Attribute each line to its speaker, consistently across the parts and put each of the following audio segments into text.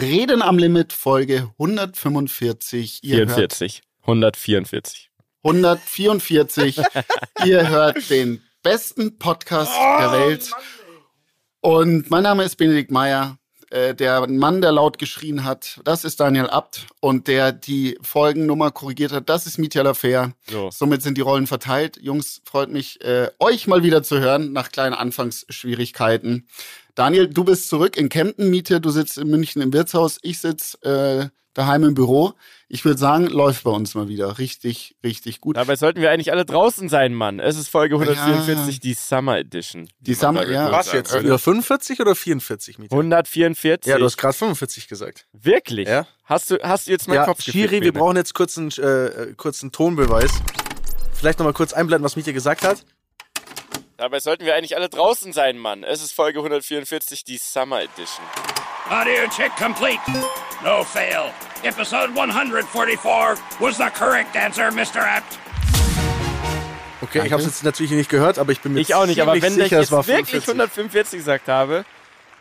Speaker 1: Reden am Limit Folge 145.
Speaker 2: Ihr 44. 144.
Speaker 1: 144. Ihr hört den besten Podcast oh, der Welt. Und mein Name ist Benedikt Meyer. Äh, der Mann, der laut geschrien hat, das ist Daniel Abt. Und der die Folgennummer korrigiert hat, das ist Mietja Lafer. So. Somit sind die Rollen verteilt. Jungs, freut mich, äh, euch mal wieder zu hören nach kleinen Anfangsschwierigkeiten. Daniel, du bist zurück in Kempten, Miete. Du sitzt in München im Wirtshaus. Ich sitze äh, daheim im Büro. Ich würde sagen, läuft bei uns mal wieder richtig, richtig gut.
Speaker 2: Dabei sollten wir eigentlich alle draußen sein, Mann. Es ist Folge 144, ja. die Summer Edition.
Speaker 1: Die, die Summer, ja.
Speaker 3: Was jetzt? Über 45 oder 44?
Speaker 2: Miete? 144.
Speaker 3: Ja, du hast gerade 45 gesagt.
Speaker 2: Wirklich?
Speaker 3: Ja.
Speaker 2: Hast du, hast du jetzt meinen
Speaker 3: ja,
Speaker 2: Kopf
Speaker 3: Schiri, wir brauchen jetzt kurz einen, äh, kurzen Tonbeweis. Vielleicht nochmal kurz einblenden, was Miete gesagt hat.
Speaker 2: Dabei sollten wir eigentlich alle draußen sein, Mann. Es ist Folge 144, die Summer Edition.
Speaker 4: Audio check complete. No fail. Episode 144 was the correct answer, Mr. Apt.
Speaker 3: Okay, Danke. ich habe es jetzt natürlich nicht gehört, aber ich bin mir
Speaker 2: ich auch nicht. Aber wenn
Speaker 3: sicher,
Speaker 2: ich jetzt wirklich 145 gesagt habe,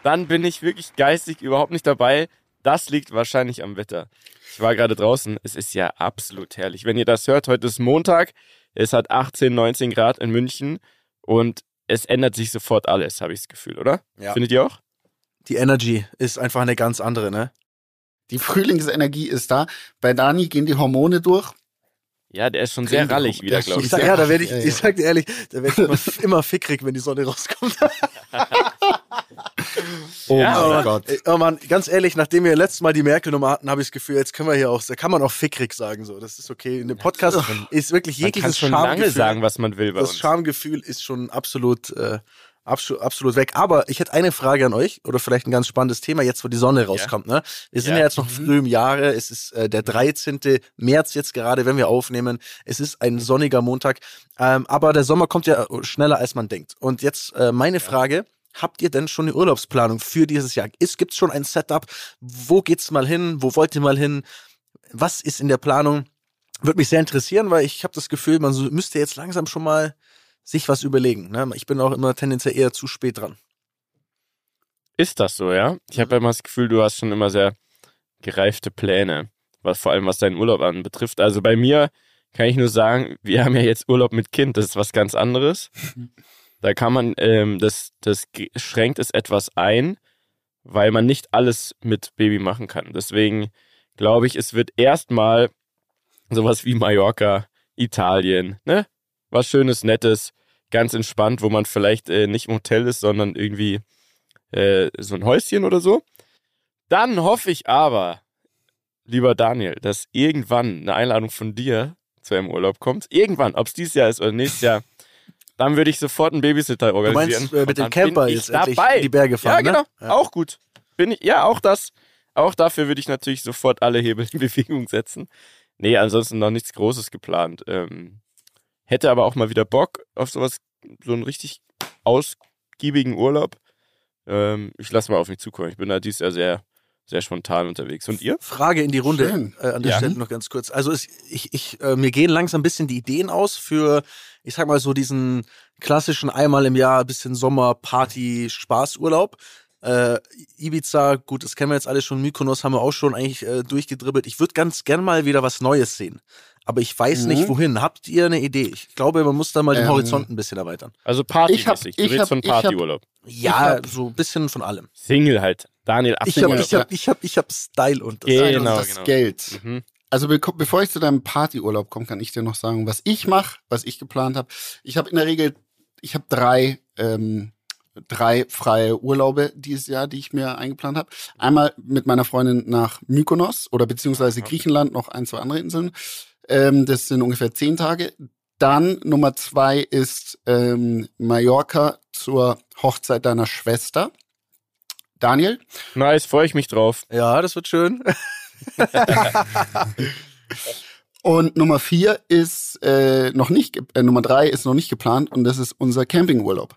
Speaker 2: dann bin ich wirklich geistig überhaupt nicht dabei. Das liegt wahrscheinlich am Wetter. Ich war gerade draußen. Es ist ja absolut herrlich. Wenn ihr das hört, heute ist Montag. Es hat 18, 19 Grad in München und es ändert sich sofort alles, habe ich das Gefühl, oder? Ja. Findet ihr auch?
Speaker 3: Die Energy ist einfach eine ganz andere, ne?
Speaker 1: Die Frühlingsenergie ist da. Bei Dani gehen die Hormone durch.
Speaker 2: Ja, der ist schon sehr rallig wieder, glaube ich.
Speaker 3: ich sag, ja, da werde ich, ich sag dir ehrlich, da werde ich immer, immer fickrig, wenn die Sonne rauskommt. oh ja, mein Gott. Oh Mann, ganz ehrlich, nachdem wir letztes Mal die Merkel-Nummer hatten, habe ich das Gefühl, jetzt können wir hier auch, da kann man auch fickrig sagen, so. Das ist okay. In dem Podcast ist wirklich jegliches
Speaker 2: man kann schon lange sagen, was man will bei
Speaker 3: das
Speaker 2: uns.
Speaker 3: Schamgefühl ist schon absolut, äh, Absolut, absolut weg. Aber ich hätte eine Frage an euch oder vielleicht ein ganz spannendes Thema jetzt, wo die Sonne rauskommt. Ne? Wir sind ja, ja jetzt noch mhm. früh im Jahre. Es ist äh, der 13. März jetzt gerade, wenn wir aufnehmen. Es ist ein sonniger Montag. Ähm, aber der Sommer kommt ja schneller, als man denkt. Und jetzt äh, meine ja. Frage. Habt ihr denn schon eine Urlaubsplanung für dieses Jahr? Ist, gibt's schon ein Setup? Wo geht's mal hin? Wo wollt ihr mal hin? Was ist in der Planung? Würde mich sehr interessieren, weil ich habe das Gefühl, man müsste jetzt langsam schon mal sich was überlegen. Ne? Ich bin auch immer tendenziell eher zu spät dran.
Speaker 2: Ist das so, ja? Ich habe immer das Gefühl, du hast schon immer sehr gereifte Pläne, was vor allem was deinen Urlaub anbetrifft. Also bei mir kann ich nur sagen, wir haben ja jetzt Urlaub mit Kind, das ist was ganz anderes. Da kann man, ähm, das, das schränkt es etwas ein, weil man nicht alles mit Baby machen kann. Deswegen glaube ich, es wird erstmal sowas wie Mallorca, Italien, ne? was Schönes, Nettes, ganz entspannt, wo man vielleicht äh, nicht im Hotel ist, sondern irgendwie äh, so ein Häuschen oder so. Dann hoffe ich aber, lieber Daniel, dass irgendwann eine Einladung von dir zu einem Urlaub kommt. Irgendwann, ob es dieses Jahr ist oder nächstes Jahr. Dann würde ich sofort einen Babysitter organisieren.
Speaker 3: Du meinst, äh, mit dem Camper jetzt dabei. die Berge fahren,
Speaker 2: Ja,
Speaker 3: genau.
Speaker 2: Ne? Ja. Auch gut. Bin ich, ja, auch das. Auch dafür würde ich natürlich sofort alle Hebel in Bewegung setzen. Nee, ansonsten noch nichts Großes geplant. Ähm, Hätte aber auch mal wieder Bock auf sowas, so einen richtig ausgiebigen Urlaub. Ähm, ich lasse mal auf mich zukommen. Ich bin da dieses Jahr sehr, sehr spontan unterwegs. Und ihr?
Speaker 3: Frage in die Runde äh, an der ja. Stelle noch ganz kurz. Also es, ich, ich, äh, mir gehen langsam ein bisschen die Ideen aus für, ich sag mal so diesen klassischen einmal im Jahr bisschen Sommer, Party, Spaßurlaub. Äh, Ibiza, gut, das kennen wir jetzt alle schon. Mykonos haben wir auch schon eigentlich äh, durchgedribbelt. Ich würde ganz gern mal wieder was Neues sehen aber ich weiß mhm. nicht wohin. Habt ihr eine Idee? Ich glaube, man muss da mal den ähm, Horizont ein bisschen erweitern.
Speaker 2: Also Partymäßig. Du redest von Partyurlaub.
Speaker 3: Ja, so ein bisschen von allem.
Speaker 2: Single halt. Daniel,
Speaker 3: ich habe ich hab, ich hab, ich hab Style und
Speaker 1: das, genau, das genau. Geld. Mhm. Also be bevor ich zu deinem Partyurlaub komme, kann ich dir noch sagen, was ich mache, was ich geplant habe. Ich habe in der Regel, ich habe drei ähm, drei freie Urlaube dieses Jahr, die ich mir eingeplant habe. Einmal mit meiner Freundin nach Mykonos oder beziehungsweise Griechenland, noch ein, zwei andere Inseln. Ähm, das sind ungefähr zehn Tage. Dann Nummer zwei ist ähm, Mallorca zur Hochzeit deiner Schwester. Daniel?
Speaker 2: Nice, freue ich mich drauf.
Speaker 3: Ja, das wird schön.
Speaker 1: und Nummer vier ist äh, noch nicht, äh, Nummer drei ist noch nicht geplant und das ist unser Campingurlaub.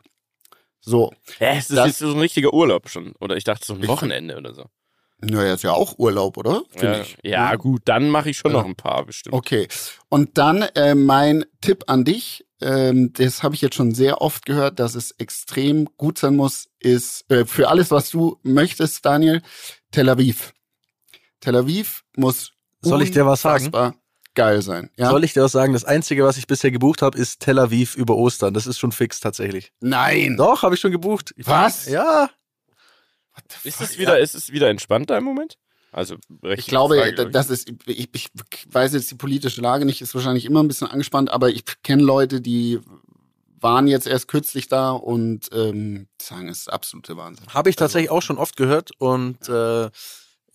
Speaker 1: So.
Speaker 2: Ja, es ist das, so ein richtiger Urlaub schon. Oder ich dachte so ein Wochenende oder so.
Speaker 1: Naja, ist ja auch Urlaub, oder?
Speaker 2: Ja, ich. ja, gut, dann mache ich schon ja. noch ein paar bestimmt.
Speaker 1: Okay. Und dann äh, mein Tipp an dich, ähm, das habe ich jetzt schon sehr oft gehört, dass es extrem gut sein muss, ist äh, für alles, was du möchtest, Daniel, Tel Aviv. Tel Aviv muss
Speaker 3: Soll ich dir was sagen?
Speaker 1: unfassbar geil sein. Ja?
Speaker 3: Soll ich dir was sagen? Das Einzige, was ich bisher gebucht habe, ist Tel Aviv über Ostern. Das ist schon fix tatsächlich.
Speaker 1: Nein.
Speaker 3: Doch, habe ich schon gebucht. Ich
Speaker 1: Was?
Speaker 3: Ja.
Speaker 2: Ist es wieder, ist es wieder entspannter im Moment? Also,
Speaker 1: Ich glaube, das ist, ich, ich weiß jetzt die politische Lage nicht, ist wahrscheinlich immer ein bisschen angespannt, aber ich kenne Leute, die waren jetzt erst kürzlich da und ähm, sagen, es ist absolute Wahnsinn.
Speaker 3: Habe ich tatsächlich auch schon oft gehört und äh,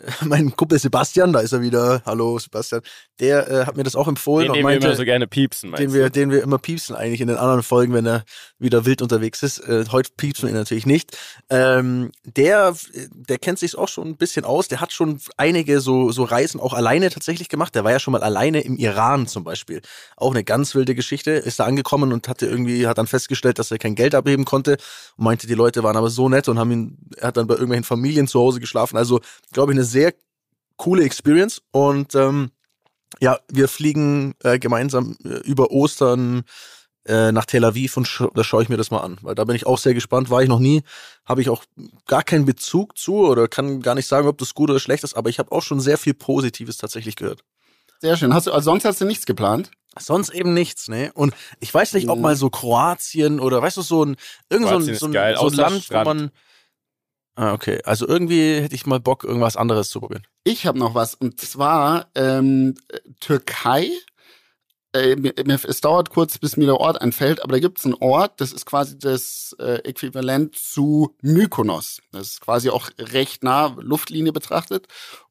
Speaker 3: mein Kumpel Sebastian, da ist er wieder, hallo Sebastian, der äh, hat mir das auch empfohlen
Speaker 2: den, den
Speaker 3: meinte,
Speaker 2: wir immer so gerne piepsen,
Speaker 3: den wir, den wir immer piepsen eigentlich in den anderen Folgen, wenn er wieder wild unterwegs ist. Äh, heute piepsen wir ihn natürlich nicht. Ähm, der, der kennt sich auch schon ein bisschen aus. Der hat schon einige so, so Reisen auch alleine tatsächlich gemacht. Der war ja schon mal alleine im Iran zum Beispiel. Auch eine ganz wilde Geschichte. Ist da angekommen und hatte irgendwie, hat dann festgestellt, dass er kein Geld abheben konnte. Und meinte, die Leute waren aber so nett und haben ihn, er hat dann bei irgendwelchen Familien zu Hause geschlafen. Also, glaube ich, eine sehr coole Experience. Und ähm, ja, wir fliegen äh, gemeinsam äh, über Ostern äh, nach Tel Aviv und sch da schaue ich mir das mal an, weil da bin ich auch sehr gespannt. War ich noch nie, habe ich auch gar keinen Bezug zu oder kann gar nicht sagen, ob das gut oder schlecht ist, aber ich habe auch schon sehr viel Positives tatsächlich gehört.
Speaker 1: Sehr schön. Hast du, also sonst hast du nichts geplant?
Speaker 3: Sonst eben nichts, ne? Und ich weiß nicht, ob
Speaker 1: Mhm.
Speaker 3: mal so Kroatien oder weißt du, so ein, irgend so ein, so ein, so ein Land, wo
Speaker 2: Strand.
Speaker 3: man. Ah, okay. Also irgendwie hätte ich mal Bock, irgendwas anderes zu probieren.
Speaker 1: Ich habe noch was und zwar ähm, äh, Türkei. Äh, es dauert kurz, bis mir der Ort einfällt, aber da gibt es einen Ort, das ist quasi das äh, Äquivalent zu Mykonos. Das ist quasi auch recht nah Luftlinie betrachtet.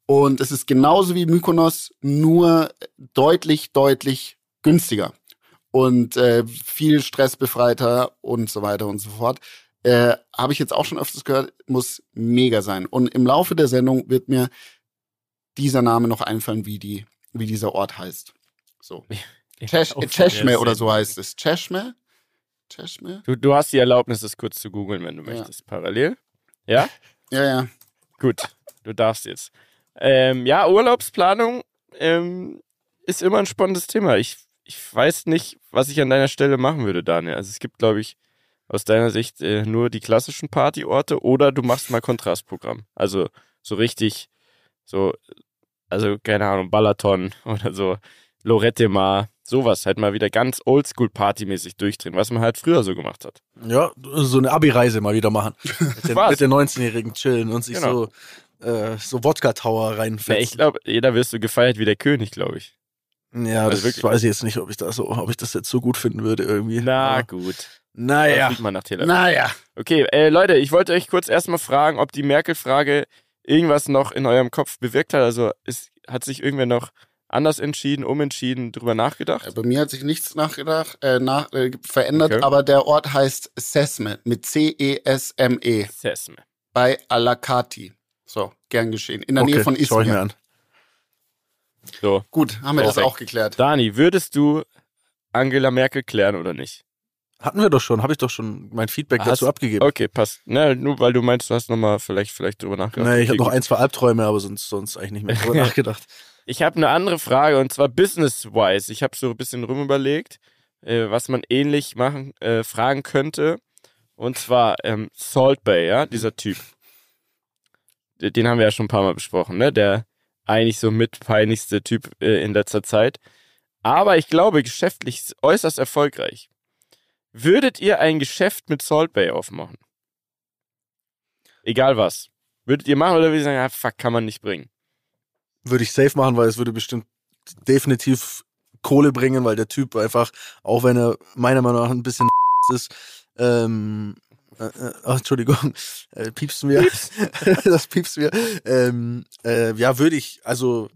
Speaker 1: Und es ist genauso wie Mykonos, nur deutlich, deutlich günstiger. Und äh, viel stressbefreiter und so weiter und so fort. Äh, Habe ich jetzt auch schon öfters gehört, muss mega sein. Und im Laufe der Sendung wird mir dieser Name noch einfallen, wie, die, wie dieser Ort heißt. So. Chesh, Cheshme oder so heißt es. Cheshme? Cheshme?
Speaker 2: Du, du hast die Erlaubnis, das kurz zu googeln, wenn du
Speaker 1: Ja.
Speaker 2: möchtest, parallel. Ja?
Speaker 1: Ja, ja.
Speaker 2: Gut, du darfst jetzt. Ähm, ja, Urlaubsplanung ähm, ist immer ein spannendes Thema. Ich, ich weiß nicht, was ich an deiner Stelle machen würde, Daniel. Also es gibt, glaube ich, aus deiner Sicht äh, nur die klassischen Partyorte oder du machst mal Kontrastprogramm. Also so richtig, so, also keine Ahnung, Balaton oder so, Lorette Mar, sowas halt mal wieder ganz oldschool-partymäßig durchdrehen, was man halt früher so gemacht hat.
Speaker 3: Ja, so eine Abi-Reise mal wieder machen. Mit den, mit den 19-Jährigen chillen und sich
Speaker 2: Genau.
Speaker 3: so, äh, so Wodka-Tower
Speaker 2: Ja,
Speaker 3: reinfetzen.
Speaker 2: ich glaube, jeder wirst du gefeiert wie der König, glaube ich.
Speaker 3: Ja,
Speaker 2: Also
Speaker 3: das
Speaker 2: wirklich.
Speaker 3: weiß ich jetzt nicht, ob ich das so, ob ich das jetzt so gut finden würde irgendwie.
Speaker 2: Na
Speaker 3: Aber-
Speaker 2: gut.
Speaker 3: Naja.
Speaker 2: Fliegt man nach Tel Aviv.
Speaker 1: Naja.
Speaker 2: Okay, äh, Leute, ich wollte euch kurz erstmal fragen, ob die Merkel-Frage irgendwas noch in eurem Kopf bewirkt hat. Also ist, hat sich irgendwer noch anders entschieden, umentschieden, drüber nachgedacht?
Speaker 1: Bei mir hat sich nichts nachgedacht, äh, nach, äh, verändert,
Speaker 2: Okay.
Speaker 1: aber der Ort heißt Sesme mit C-E-S-M-E
Speaker 2: Sesme.
Speaker 1: bei Alakati. So, gern geschehen. In der Nähe von
Speaker 3: schau ich mir
Speaker 1: Izmir.
Speaker 3: an.
Speaker 2: So,
Speaker 1: Gut, haben wir das
Speaker 2: Korrekt.
Speaker 1: auch geklärt.
Speaker 2: Dani, würdest du Angela Merkel klären oder nicht?
Speaker 3: Hatten wir doch schon, habe ich doch schon mein Feedback
Speaker 2: Hast-
Speaker 3: dazu abgegeben.
Speaker 2: Okay, passt. Na, nur weil du meinst, du hast nochmal vielleicht, vielleicht drüber nachgedacht.
Speaker 3: Nee, ich habe noch ein, zwei Albträume, aber sonst, sonst eigentlich nicht mehr drüber nachgedacht.
Speaker 2: Ich habe eine andere Frage und zwar business-wise. Ich habe so ein bisschen rumüberlegt, äh, was man ähnlich machen, äh, fragen könnte. Und zwar ähm, Salt Bay, ja, dieser Typ. Den haben wir ja schon ein paar Mal besprochen, ne? Der eigentlich so mitpeinlichste Typ äh, in letzter Zeit. Aber ich glaube, geschäftlich ist äußerst erfolgreich. Würdet ihr ein Geschäft mit Salt Bay aufmachen? Egal was. Würdet ihr machen oder würdet ihr sagen, ah, fuck, kann man nicht bringen?
Speaker 3: Würde ich safe machen, weil es würde bestimmt definitiv Kohle bringen, weil der Typ einfach, auch wenn er meiner Meinung nach ein bisschen ist, ähm, äh, äh, ach, Entschuldigung, äh, piepsen wir. das piepsen wir. Ähm, äh, ja, würde ich, also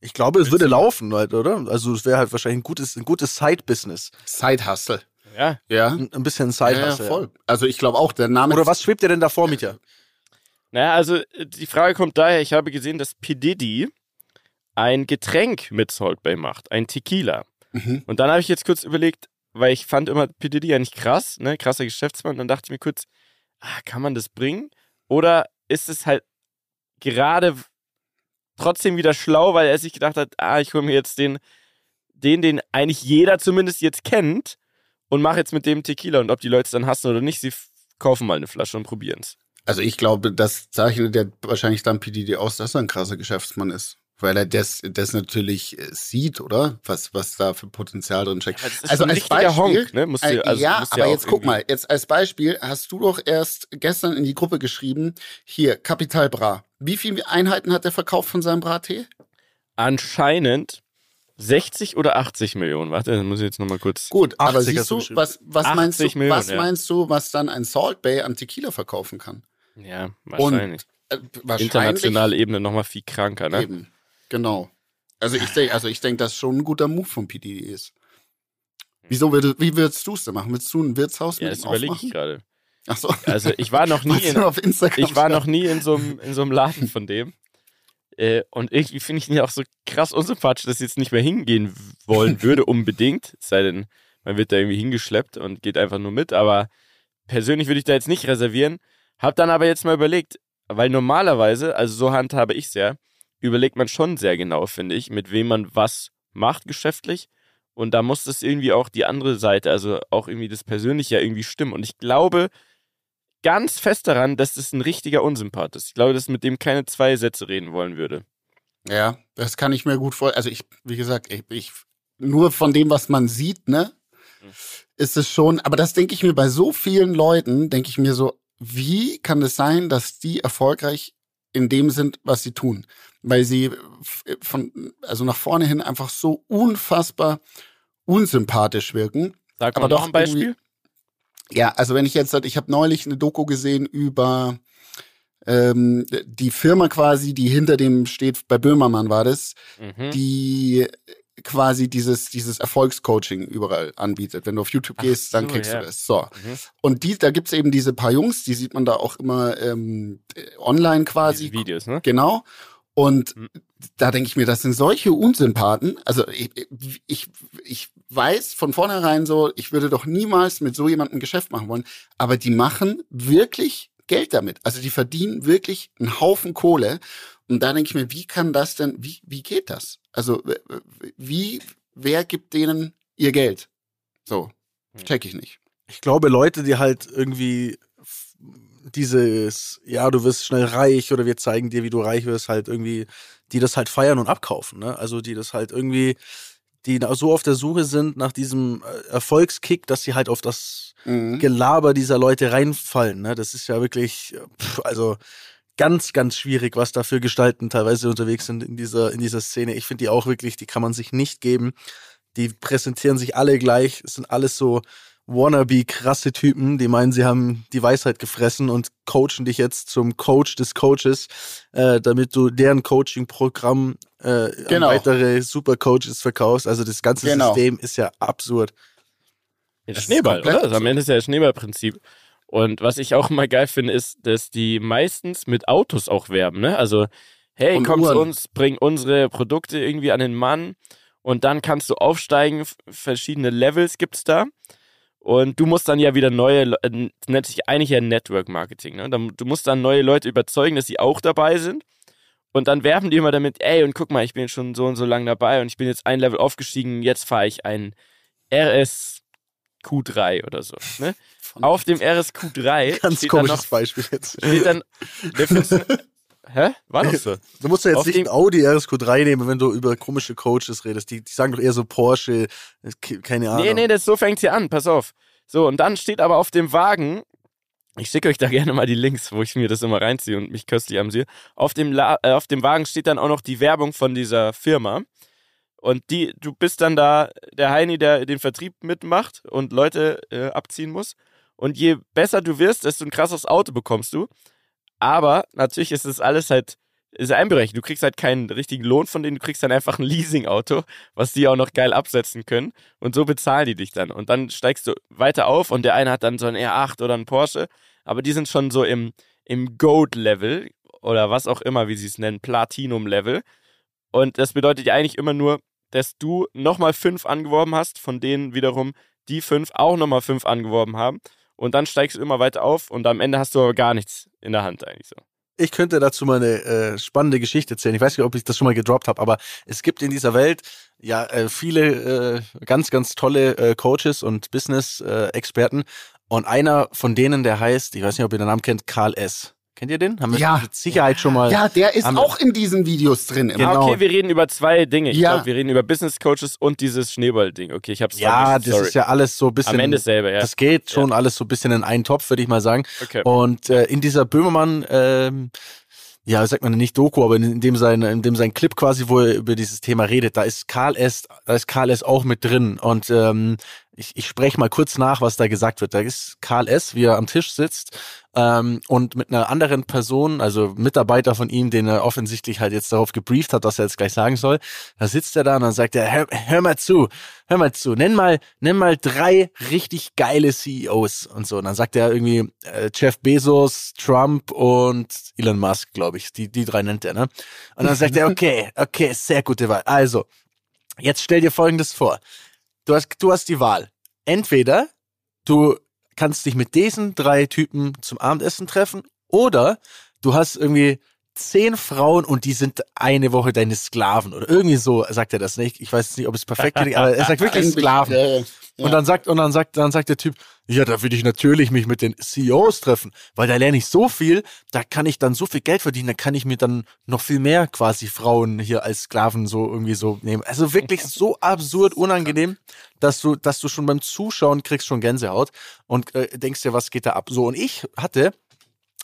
Speaker 3: ich glaube, es würde laufen, halt, oder? Also es wäre halt wahrscheinlich ein gutes, ein gutes Side-Business.
Speaker 1: Side-Hustle.
Speaker 2: Ja,
Speaker 1: Ja.
Speaker 3: Ein, ein bisschen
Speaker 1: Ja, ja,
Speaker 3: Side-Hustle.
Speaker 1: voll. Also ich glaube auch, der Name.
Speaker 3: Oder was schwebt dir denn davor, Mietja?
Speaker 2: Naja, also äh, die Frage kommt daher, ich habe gesehen, dass P. Diddy ein Getränk mit Salt Bay macht, ein Tequila.
Speaker 1: Mhm.
Speaker 2: Und dann habe ich jetzt kurz überlegt, weil ich fand immer P. Diddy eigentlich krass, ne, krasser Geschäftsmann, und dann dachte ich mir kurz, ah, kann man das bringen? Oder ist es halt gerade trotzdem wieder schlau, weil er sich gedacht hat, ah, ich hole mir jetzt den, den, den eigentlich jeder zumindest jetzt kennt und mache jetzt mit dem Tequila und ob die Leute es dann hassen oder nicht, sie kaufen mal eine Flasche und probieren es.
Speaker 1: Also ich glaube, das zeichnet ja wahrscheinlich dann PDD aus, dass er ein krasser Geschäftsmann ist. Weil er das, das natürlich äh, sieht, oder? Was, was da für Potenzial drin steckt.
Speaker 2: Ja,
Speaker 1: also als Beispiel,
Speaker 2: Honk, ne? Musst
Speaker 1: äh,
Speaker 2: du, also,
Speaker 1: ja,
Speaker 2: musst
Speaker 1: aber
Speaker 2: auch
Speaker 1: jetzt guck mal, jetzt als Beispiel hast du doch erst gestern in die Gruppe geschrieben, hier, Capital Bra. Wie viele Einheiten hat der verkauft von seinem Bra-Tee?
Speaker 2: Anscheinend 60 oder 80 Millionen. Warte, das muss ich jetzt nochmal kurz.
Speaker 1: Gut, aber
Speaker 3: 80
Speaker 1: siehst
Speaker 3: du
Speaker 1: was, was meinst du,
Speaker 2: 80 Millionen,
Speaker 1: was
Speaker 2: ja.
Speaker 1: meinst du, was dann ein Salt Bay an Tequila verkaufen kann?
Speaker 2: Ja, wahrscheinlich.
Speaker 1: Äh, wahrscheinlich
Speaker 2: Internationale Ebene nochmal viel kranker, ne?
Speaker 1: Eben, genau. Also ich denke, also ich denke, dass schon ein guter Move von PDD ist. Wieso würdest, wie würdest du es denn machen? Willst du ein Wirtshaus
Speaker 2: Ja,
Speaker 1: mit
Speaker 2: das überlege ich gerade.
Speaker 1: Ach so.
Speaker 2: Also ich war noch nie in,
Speaker 1: du auf Instagram
Speaker 2: ich war noch nie in so einem, in so einem Laden von dem. Äh, und irgendwie finde ich ihn ja auch so krass unsympathisch, dass ich jetzt nicht mehr hingehen wollen würde, unbedingt. Es sei denn, man wird da irgendwie hingeschleppt und geht einfach nur mit. Aber persönlich würde ich da jetzt nicht reservieren. Hab dann aber jetzt mal überlegt, weil normalerweise, also so handhabe ich es ja, überlegt man schon sehr genau, finde ich, mit wem man was macht geschäftlich. Und da muss das irgendwie auch die andere Seite, also auch irgendwie das Persönliche ja irgendwie stimmen. Und ich glaube ganz fest daran, dass das ein richtiger Unsympath ist. Ich glaube, dass mit dem keine zwei Sätze reden wollen würde.
Speaker 1: Ja, das kann ich mir gut vorstellen. Also ich, wie gesagt, ich, ich nur von dem, was man sieht, ne, ist es schon, aber das denke ich mir bei so vielen Leuten, denke ich mir so, wie kann es sein, dass die erfolgreich in dem sind, was sie tun? Weil sie von, also nach vorne hin einfach so unfassbar unsympathisch wirken.
Speaker 2: Sag mal
Speaker 1: doch
Speaker 2: ein Beispiel.
Speaker 1: Ja, also wenn ich jetzt, ich habe neulich eine Doku gesehen über ähm, die Firma quasi, die hinter dem steht, bei Böhmermann war das,
Speaker 2: Mhm.
Speaker 1: die quasi dieses, dieses Erfolgscoaching überall anbietet. Wenn du auf YouTube
Speaker 2: Ach
Speaker 1: gehst, dann
Speaker 2: so,
Speaker 1: kriegst
Speaker 2: ja.
Speaker 1: du das. So.
Speaker 2: Mhm.
Speaker 1: Und die, da gibt's eben diese paar Jungs, die sieht man da auch immer ähm, äh, online quasi.
Speaker 2: Diese Videos, ne?
Speaker 1: Genau. Und
Speaker 2: Mhm.
Speaker 1: da denke ich mir, das sind solche Unsympathen. Also ich, ich, ich weiß von vornherein so, ich würde doch niemals mit so jemandem ein Geschäft machen wollen. Aber die machen wirklich Geld damit. Also die verdienen wirklich einen Haufen Kohle. Und da denke ich mir, wie kann das denn, wie, wie geht das? Also wie, wer gibt denen ihr Geld? So,
Speaker 2: Hm.
Speaker 1: check ich nicht.
Speaker 3: Ich glaube, Leute, die halt irgendwie dieses, ja, du wirst schnell reich oder wir zeigen dir, wie du reich wirst, halt irgendwie, die das halt feiern und abkaufen, ne? Also die das halt irgendwie, die so auf der Suche sind nach diesem äh, Erfolgskick, dass sie halt auf das
Speaker 1: Mhm.
Speaker 3: Gelaber dieser Leute reinfallen, ne? Das ist ja wirklich, äh, pff, also ganz, ganz schwierig, was da für Gestalten teilweise unterwegs sind in dieser, in dieser Szene. Ich finde die auch wirklich, die kann man sich nicht geben. Die präsentieren sich alle gleich. Es sind alles so wannabe krasse Typen, die meinen, sie haben die Weisheit gefressen und coachen dich jetzt zum Coach des Coaches, äh, damit du deren Coaching-Programm äh,
Speaker 1: Genau.
Speaker 3: an weitere Supercoaches verkaufst. Also das ganze
Speaker 1: Genau.
Speaker 3: System ist ja absurd.
Speaker 2: Ja,
Speaker 1: Das ist
Speaker 2: Schneeball, oder? Also am Ende ist ja das Schneeballprinzip. Und was ich auch immer geil finde, ist, dass die meistens mit Autos auch werben, ne? Also, hey,
Speaker 1: Und
Speaker 2: komm zu
Speaker 1: Uhren.
Speaker 2: uns, bring unsere Produkte irgendwie an den Mann und dann kannst du aufsteigen, verschiedene Levels gibt's da. Und du musst dann ja wieder neue, äh, nennt sich eigentlich ja Network Marketing, ne? Du musst dann neue Leute überzeugen, dass sie auch dabei sind. Und dann werben die immer damit, ey, und guck mal, ich bin schon so und so lang dabei und ich bin jetzt ein Level aufgestiegen, jetzt fahre ich einen RS Q3 oder so. Ne? Auf dem RSQ3
Speaker 3: Ganz komisches
Speaker 2: noch,
Speaker 3: Beispiel jetzt.
Speaker 2: steht dann, hä? War doch so.
Speaker 3: Du musst ja jetzt
Speaker 2: Auf
Speaker 3: nicht ein Audi RSQ3 nehmen, wenn du über komische Coaches redest. Die, die sagen doch eher so Porsche, ke- keine Ahnung.
Speaker 2: Nee, nee, das, so fängt's hier an, pass auf. So, und dann steht aber auf dem Wagen, ich schicke euch da gerne mal die Links, wo ich mir das immer reinziehe und mich köstlich amüsiere. Auf dem, La äh, auf dem Wagen steht dann auch noch die Werbung von dieser Firma. Und die, du bist dann da der Heini, der den Vertrieb mitmacht und Leute äh, abziehen muss. Und je besser du wirst, desto ein krasses Auto bekommst du. Aber natürlich ist das alles halt, ist einberechnet. Du kriegst halt keinen richtigen Lohn von denen, du kriegst dann einfach ein Leasing-Auto, was die auch noch geil absetzen können. Und so bezahlen die dich dann. Und dann steigst du weiter auf und der eine hat dann so ein R8 oder ein Porsche. Aber die sind schon so im, im Gold-Level oder was auch immer, wie sie es nennen, Platinum-Level. Und das bedeutet ja eigentlich immer nur, dass du nochmal fünf angeworben hast, von denen wiederum die fünf auch nochmal fünf angeworben haben. Und dann steigst du immer weiter auf und am Ende hast du aber gar nichts in der Hand eigentlich so.
Speaker 3: Ich könnte dazu mal eine äh, spannende Geschichte erzählen. Ich weiß nicht, ob ich das schon mal gedroppt habe, aber es gibt in dieser Welt ja äh, viele äh, ganz, ganz tolle äh, Coaches und Business-Experten. und einer von denen, der heißt, ich weiß nicht, ob ihr den Namen kennt, Karl S. Kennt ihr den? Haben wir
Speaker 1: Ja.
Speaker 3: mit Sicherheit schon mal.
Speaker 1: Ja, der ist auch in diesen Videos drin. Immer.
Speaker 3: Genau.
Speaker 2: Okay, wir reden über zwei Dinge. Ich
Speaker 1: Ja.
Speaker 2: glaube, wir reden über Business Coaches und dieses Schneeball-Ding. Okay, ich hab's
Speaker 3: Ja,
Speaker 2: vermischt,
Speaker 3: das
Speaker 2: sorry.
Speaker 3: ist ja alles so ein bisschen.
Speaker 2: Am Ende selber, ja.
Speaker 3: Das geht schon alles so ein bisschen in einen Topf, würde ich mal sagen.
Speaker 2: Okay.
Speaker 3: Und äh, in dieser Böhmermann, ähm, ja, sagt man nicht Doku, aber in dem sein, in dem sein Clip quasi, wo er über dieses Thema redet, da ist Karl S, da ist Karl S auch mit drin. Und ähm, ich, ich spreche mal kurz nach, was da gesagt wird. Da ist Karl S, wie er am Tisch sitzt ähm, und mit einer anderen Person, also Mitarbeiter von ihm, den er offensichtlich halt jetzt darauf gebrieft hat, was er jetzt gleich sagen soll. Da sitzt er da und dann sagt er, hör, hör mal zu, hör mal zu, nenn mal, nenn mal drei richtig geile CEOs und so. Und dann sagt er irgendwie äh, Jeff Bezos, Trump und Elon Musk, glaube ich. Die, die drei nennt er, ne? Und dann sagt er, okay, okay, sehr gute Wahl. Also, jetzt stell dir Folgendes vor. Du hast, du hast die Wahl. Entweder du kannst dich mit diesen drei Typen zum Abendessen treffen oder du hast irgendwie zehn Frauen und die sind eine Woche deine Sklaven oder irgendwie so sagt er das nicht. Ich weiß nicht, ob es perfekt klingt, aber er sagt wirklich Sklaven.
Speaker 1: Ja, ja.
Speaker 3: Und dann sagt, und dann sagt, dann sagt der Typ, ja, da würde ich natürlich mich mit den CEOs treffen, weil da lerne ich so viel, da kann ich dann so viel Geld verdienen, da kann ich mir dann noch viel mehr quasi Frauen hier als Sklaven so irgendwie so nehmen. Also wirklich so absurd unangenehm, dass du, dass du schon beim Zuschauen kriegst schon Gänsehaut und äh, denkst dir, was geht da ab? So, und ich hatte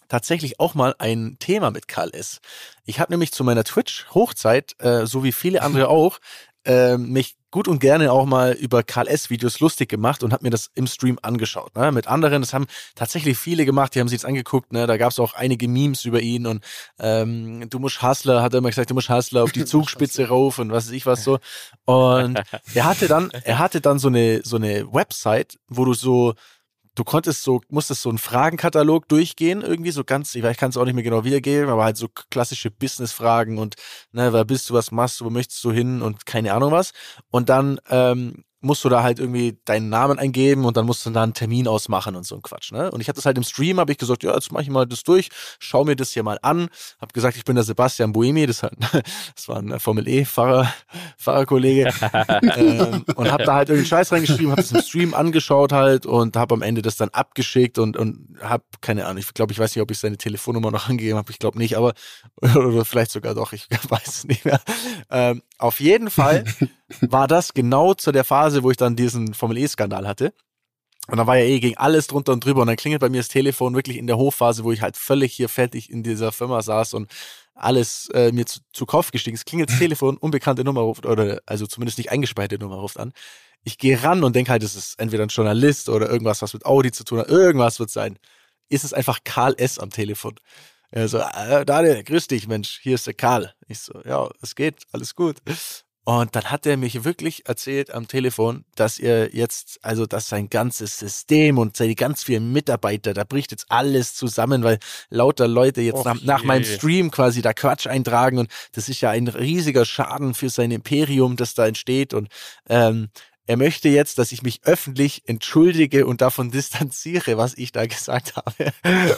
Speaker 3: tatsächlich auch mal ein Thema mit Karl S. Ich habe nämlich zu meiner Twitch-Hochzeit, äh, so wie viele andere auch, äh, mich gut und gerne auch mal über Karl S. Videos lustig gemacht und habe mir das im Stream angeschaut. Ne? Mit anderen, das haben tatsächlich viele gemacht, die haben sich jetzt angeguckt. Ne? Da gab es auch einige Memes über ihn und ähm, du musst Hustler, hat er immer gesagt, du musst Hustler auf die Zugspitze rauf und was weiß ich was so. Und er hatte dann, er hatte dann so eine so eine Website, wo du so du konntest so, musstest so einen Fragenkatalog durchgehen, irgendwie so ganz, ich, weiß, ich kann es auch nicht mehr genau wiedergeben, aber halt so klassische Business-Fragen und, ne, wer bist du, was machst du, wo möchtest du hin und keine Ahnung was. Und dann ähm, musst du da halt irgendwie deinen Namen eingeben und dann musst du da einen Termin ausmachen und so ein Quatsch, ne? Und ich hatte das halt im Stream, habe ich gesagt, ja, jetzt mache ich mal das durch, schau mir das hier mal an, habe gesagt, ich bin der Sebastian Boemi, das, das war ein Formel E Fahrer, Fahrerkollege ähm, und habe da halt irgendeinen Scheiß reingeschrieben, habe das im Stream angeschaut halt und habe am Ende das dann abgeschickt und und habe keine Ahnung, ich glaube, ich weiß nicht, ob ich seine Telefonnummer noch angegeben habe, ich glaube nicht, aber oder vielleicht sogar doch, ich weiß es nicht mehr. Ähm, auf jeden Fall war das genau zu der Phase, wo ich dann diesen Formel E-Skandal hatte. Und dann war ja eh gegen alles drunter und drüber und dann klingelt bei mir das Telefon wirklich in der Hochphase, wo ich halt völlig hier fertig in dieser Firma saß und alles äh, mir zu, zu Kopf gestiegen ist. Klingelt das Telefon, unbekannte Nummer ruft, oder also zumindest nicht eingespeicherte Nummer ruft an. Ich gehe ran und denke halt, es ist entweder ein Journalist oder irgendwas, was mit Audi zu tun hat. Irgendwas wird sein. Ist es einfach Karl S. am Telefon. Er so, äh, Daniel, grüß dich, Mensch, hier ist der Karl. Ich so, ja, es geht, alles gut. Und dann hat er mich wirklich erzählt am Telefon, dass er jetzt, also dass sein ganzes System und seine ganz vielen Mitarbeiter, da bricht jetzt alles zusammen, weil lauter Leute jetzt
Speaker 2: Och
Speaker 3: nach, nach meinem Stream quasi da Quatsch eintragen und das ist ja ein riesiger Schaden für sein Imperium, das da entsteht und ähm, er möchte jetzt, dass ich mich öffentlich entschuldige und davon distanziere, was ich da gesagt habe.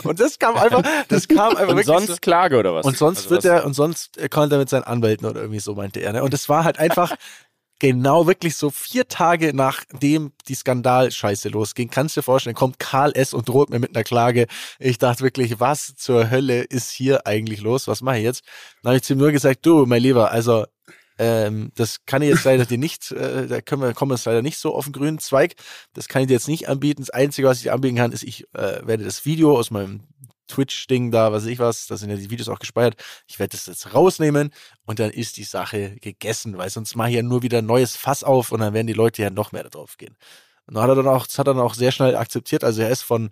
Speaker 3: Und das kam einfach, das kam einfach
Speaker 2: Und
Speaker 3: wirklich
Speaker 2: sonst
Speaker 3: so.
Speaker 2: Klage oder was?
Speaker 3: Und sonst
Speaker 2: Also
Speaker 3: wird er, und sonst äh, kommt er mit seinen Anwälten oder irgendwie so, meinte er. Ne? Und es war halt einfach genau wirklich so vier Tage nachdem die Skandalscheiße losging. Kannst du dir vorstellen, kommt Karl S. und droht mir mit einer Klage. Ich dachte wirklich, was zur Hölle ist hier eigentlich los? Was mache ich jetzt? Dann habe ich zu ihm nur gesagt, du, mein Lieber, also ähm, das kann ich jetzt leider dir nicht, äh, da können wir, kommen wir jetzt leider nicht so auf den grünen Zweig. Das kann ich dir jetzt nicht anbieten. Das Einzige, was ich dir anbieten kann, ist, ich äh, werde das Video aus meinem Twitch-Ding da, was ich was, da sind ja die Videos auch gespeichert. Ich werde das jetzt rausnehmen und dann ist die Sache gegessen, weil sonst mache ich ja nur wieder ein neues Fass auf und dann werden die Leute ja noch mehr da drauf gehen. Und dann hat er dann auch, das hat er dann auch sehr schnell akzeptiert. Also er ist von,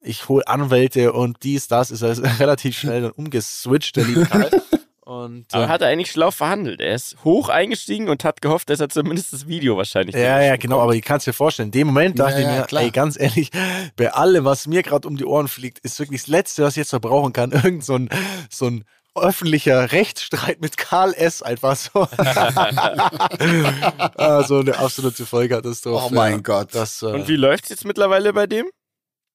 Speaker 3: ich hole Anwälte und dies, das, ist er relativ schnell dann umgeswitcht, der liebe Karl. Und
Speaker 2: Aber
Speaker 3: äh,
Speaker 2: hat er eigentlich schlau verhandelt. Er ist hoch eingestiegen und hat gehofft, dass er zumindest das Video wahrscheinlich
Speaker 3: Ja, ja, genau, aber ich kann es dir vorstellen. In dem Moment dachte
Speaker 1: Ja, ja,
Speaker 3: ich mir,
Speaker 1: klar.
Speaker 3: ey, ganz ehrlich, bei allem, was mir gerade um die Ohren fliegt, ist wirklich das Letzte, was ich jetzt noch brauchen kann, irgend so ein, so ein öffentlicher Rechtsstreit mit Karl S. einfach so. also eine absolute Vollkatastrophe.
Speaker 1: Oh mein
Speaker 3: Ja,
Speaker 1: Gott.
Speaker 3: Das, äh,
Speaker 2: Und wie läuft's jetzt mittlerweile bei dem?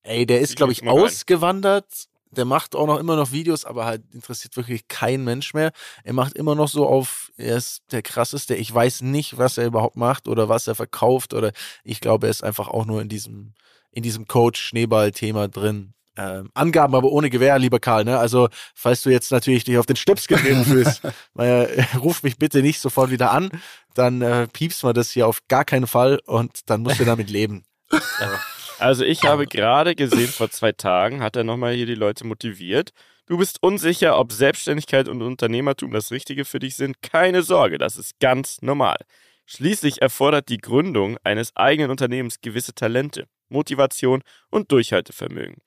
Speaker 3: ey, der ist, glaube ich, ausgewandert. Der macht auch noch immer noch Videos, aber halt interessiert wirklich kein Mensch mehr. Er macht immer noch so auf, er ist der krasseste. Ich weiß nicht, was er überhaupt macht oder was er verkauft oder ich glaube, er ist einfach auch nur in diesem, in diesem Coach-Schneeball-Thema drin. äh, Angaben, aber ohne Gewehr, lieber Karl. Ne? Also, falls du jetzt natürlich dich auf den Schlips getreten fühlst, äh, ruf mich bitte nicht sofort wieder an. Dann äh, piepst man das hier auf gar keinen Fall und dann musst du damit leben.
Speaker 2: Also, ich habe gerade gesehen, vor zwei Tagen hat er nochmal hier die Leute motiviert. Du bist unsicher, ob Selbstständigkeit und Unternehmertum das Richtige für dich sind. Keine Sorge, das ist ganz normal. Schließlich erfordert die Gründung eines eigenen Unternehmens gewisse Talente, Motivation und Durchhaltevermögen.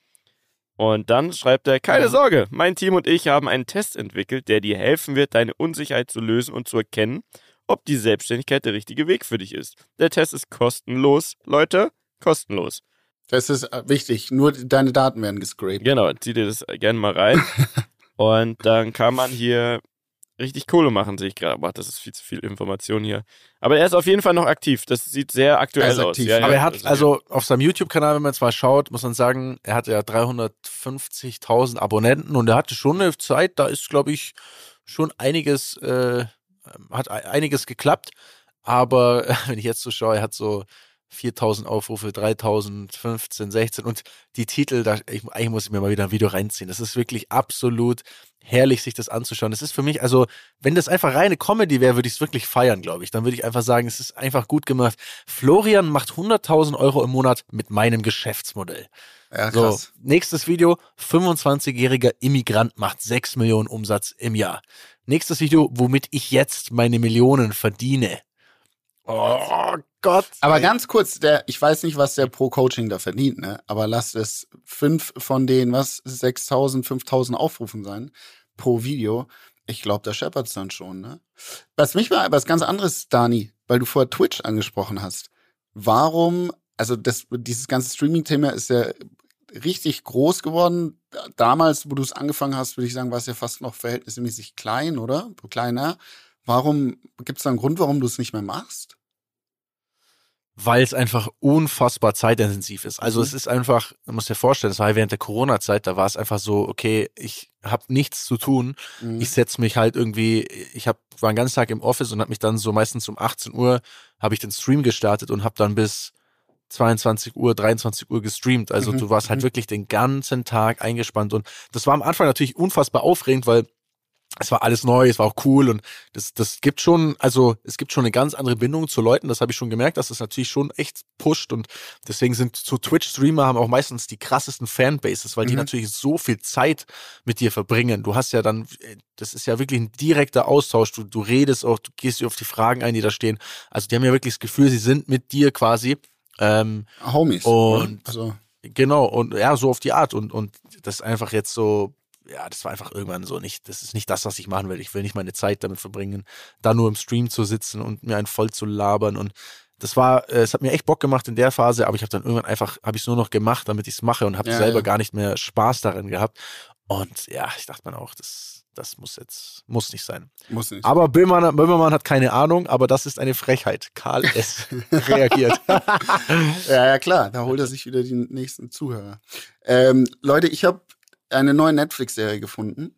Speaker 2: Und dann schreibt er, keine Sorge, mein Team und ich haben einen Test entwickelt, der dir helfen wird, deine Unsicherheit zu lösen und zu erkennen, ob die Selbstständigkeit der richtige Weg für dich ist. Der Test ist kostenlos, Leute, kostenlos.
Speaker 1: Das ist äh, wichtig, nur deine Daten werden gescraped.
Speaker 2: Genau, zieh dir das gerne mal rein. und dann kann man hier richtig Kohle machen, sehe ich gerade. Aber das ist viel zu viel Information hier. Aber er ist auf jeden Fall noch aktiv. Das sieht sehr aktuell aus.
Speaker 3: Ja, aber er hat, also auf seinem YouTube-Kanal, wenn man jetzt mal schaut, muss man sagen, er hat ja 350.000 Abonnenten und er hatte schon eine Zeit, da ist, glaube ich, schon einiges, äh, hat einiges geklappt. Aber wenn ich jetzt so schaue, er hat so 4000 Aufrufe, 3000, 15, 16 und die Titel, da, ich, eigentlich muss ich mir mal wieder ein Video reinziehen. Das ist wirklich absolut herrlich, sich das anzuschauen. Das ist für mich, also, wenn das einfach reine Comedy wäre, würde ich es wirklich feiern, glaube ich. Dann würde ich einfach sagen, es ist einfach gut gemacht. Florian macht 100.000 Euro im Monat mit meinem Geschäftsmodell.
Speaker 1: Ja.
Speaker 3: So, nächstes Video, 25-jähriger Immigrant macht 6 Millionen Umsatz im Jahr. Nächstes Video, womit ich jetzt meine Millionen verdiene.
Speaker 1: Oh Gott. Aber ganz kurz, der, ich weiß nicht, was der pro Coaching da verdient, ne? Aber lass es fünf von den, was, 6000, 5000 Aufrufen sein pro Video. Ich glaube, da scheppert's dann schon, ne? Was mich mal was ganz anderes, Dani, weil du vorher Twitch angesprochen hast. Warum, also das, dieses ganze Streaming-Thema ist ja richtig groß geworden. Damals, wo du es angefangen hast, würde ich sagen, war es ja fast noch verhältnismäßig klein, oder? Kleiner. Warum, gibt es da einen Grund, warum du es nicht mehr machst?
Speaker 3: weil es einfach unfassbar zeitintensiv ist. Also mhm. es ist einfach, man muss dir vorstellen, es war während der Corona-Zeit, da war es einfach so, okay, ich habe nichts zu tun. Mhm. Ich setze mich halt irgendwie, ich hab, war einen ganzen Tag im Office und habe mich dann so meistens um 18 Uhr habe ich den Stream gestartet und habe dann bis 22 Uhr, 23 Uhr gestreamt. Also mhm. du warst halt mhm. wirklich den ganzen Tag eingespannt und das war am Anfang natürlich unfassbar aufregend, weil es war alles neu, es war auch cool und das, das gibt schon, also es gibt schon eine ganz andere Bindung zu Leuten, das habe ich schon gemerkt, dass das natürlich schon echt pusht und deswegen sind so Twitch-Streamer haben auch meistens die krassesten Fanbases, weil mhm. die natürlich so viel Zeit mit dir verbringen. Du hast ja dann, das ist ja wirklich ein direkter Austausch, du, du redest auch, du gehst auf die Fragen ein, die da stehen. Also die haben ja wirklich das Gefühl, sie sind mit dir quasi. Ähm,
Speaker 1: Homies.
Speaker 3: Und also. genau, und ja, so auf die Art und, und das ist einfach jetzt so ja, das war einfach irgendwann so nicht, das ist nicht das, was ich machen will. Ich will nicht meine Zeit damit verbringen, da nur im Stream zu sitzen und mir einen voll zu labern und das war, äh, es hat mir echt Bock gemacht in der Phase, aber ich habe dann irgendwann einfach, habe ich es nur noch gemacht, damit ich es mache und habe ja, selber ja. gar nicht mehr Spaß darin gehabt. Und ja, ich dachte mir auch, das, das muss jetzt, muss nicht sein.
Speaker 1: Muss nicht.
Speaker 3: Aber Böhmermann, Böhmermann hat keine Ahnung, aber das ist eine Frechheit. Karl S. reagiert.
Speaker 1: ja, ja, klar, da holt er sich wieder die nächsten Zuhörer. Ähm, Leute, ich habe eine neue Netflix-Serie gefunden.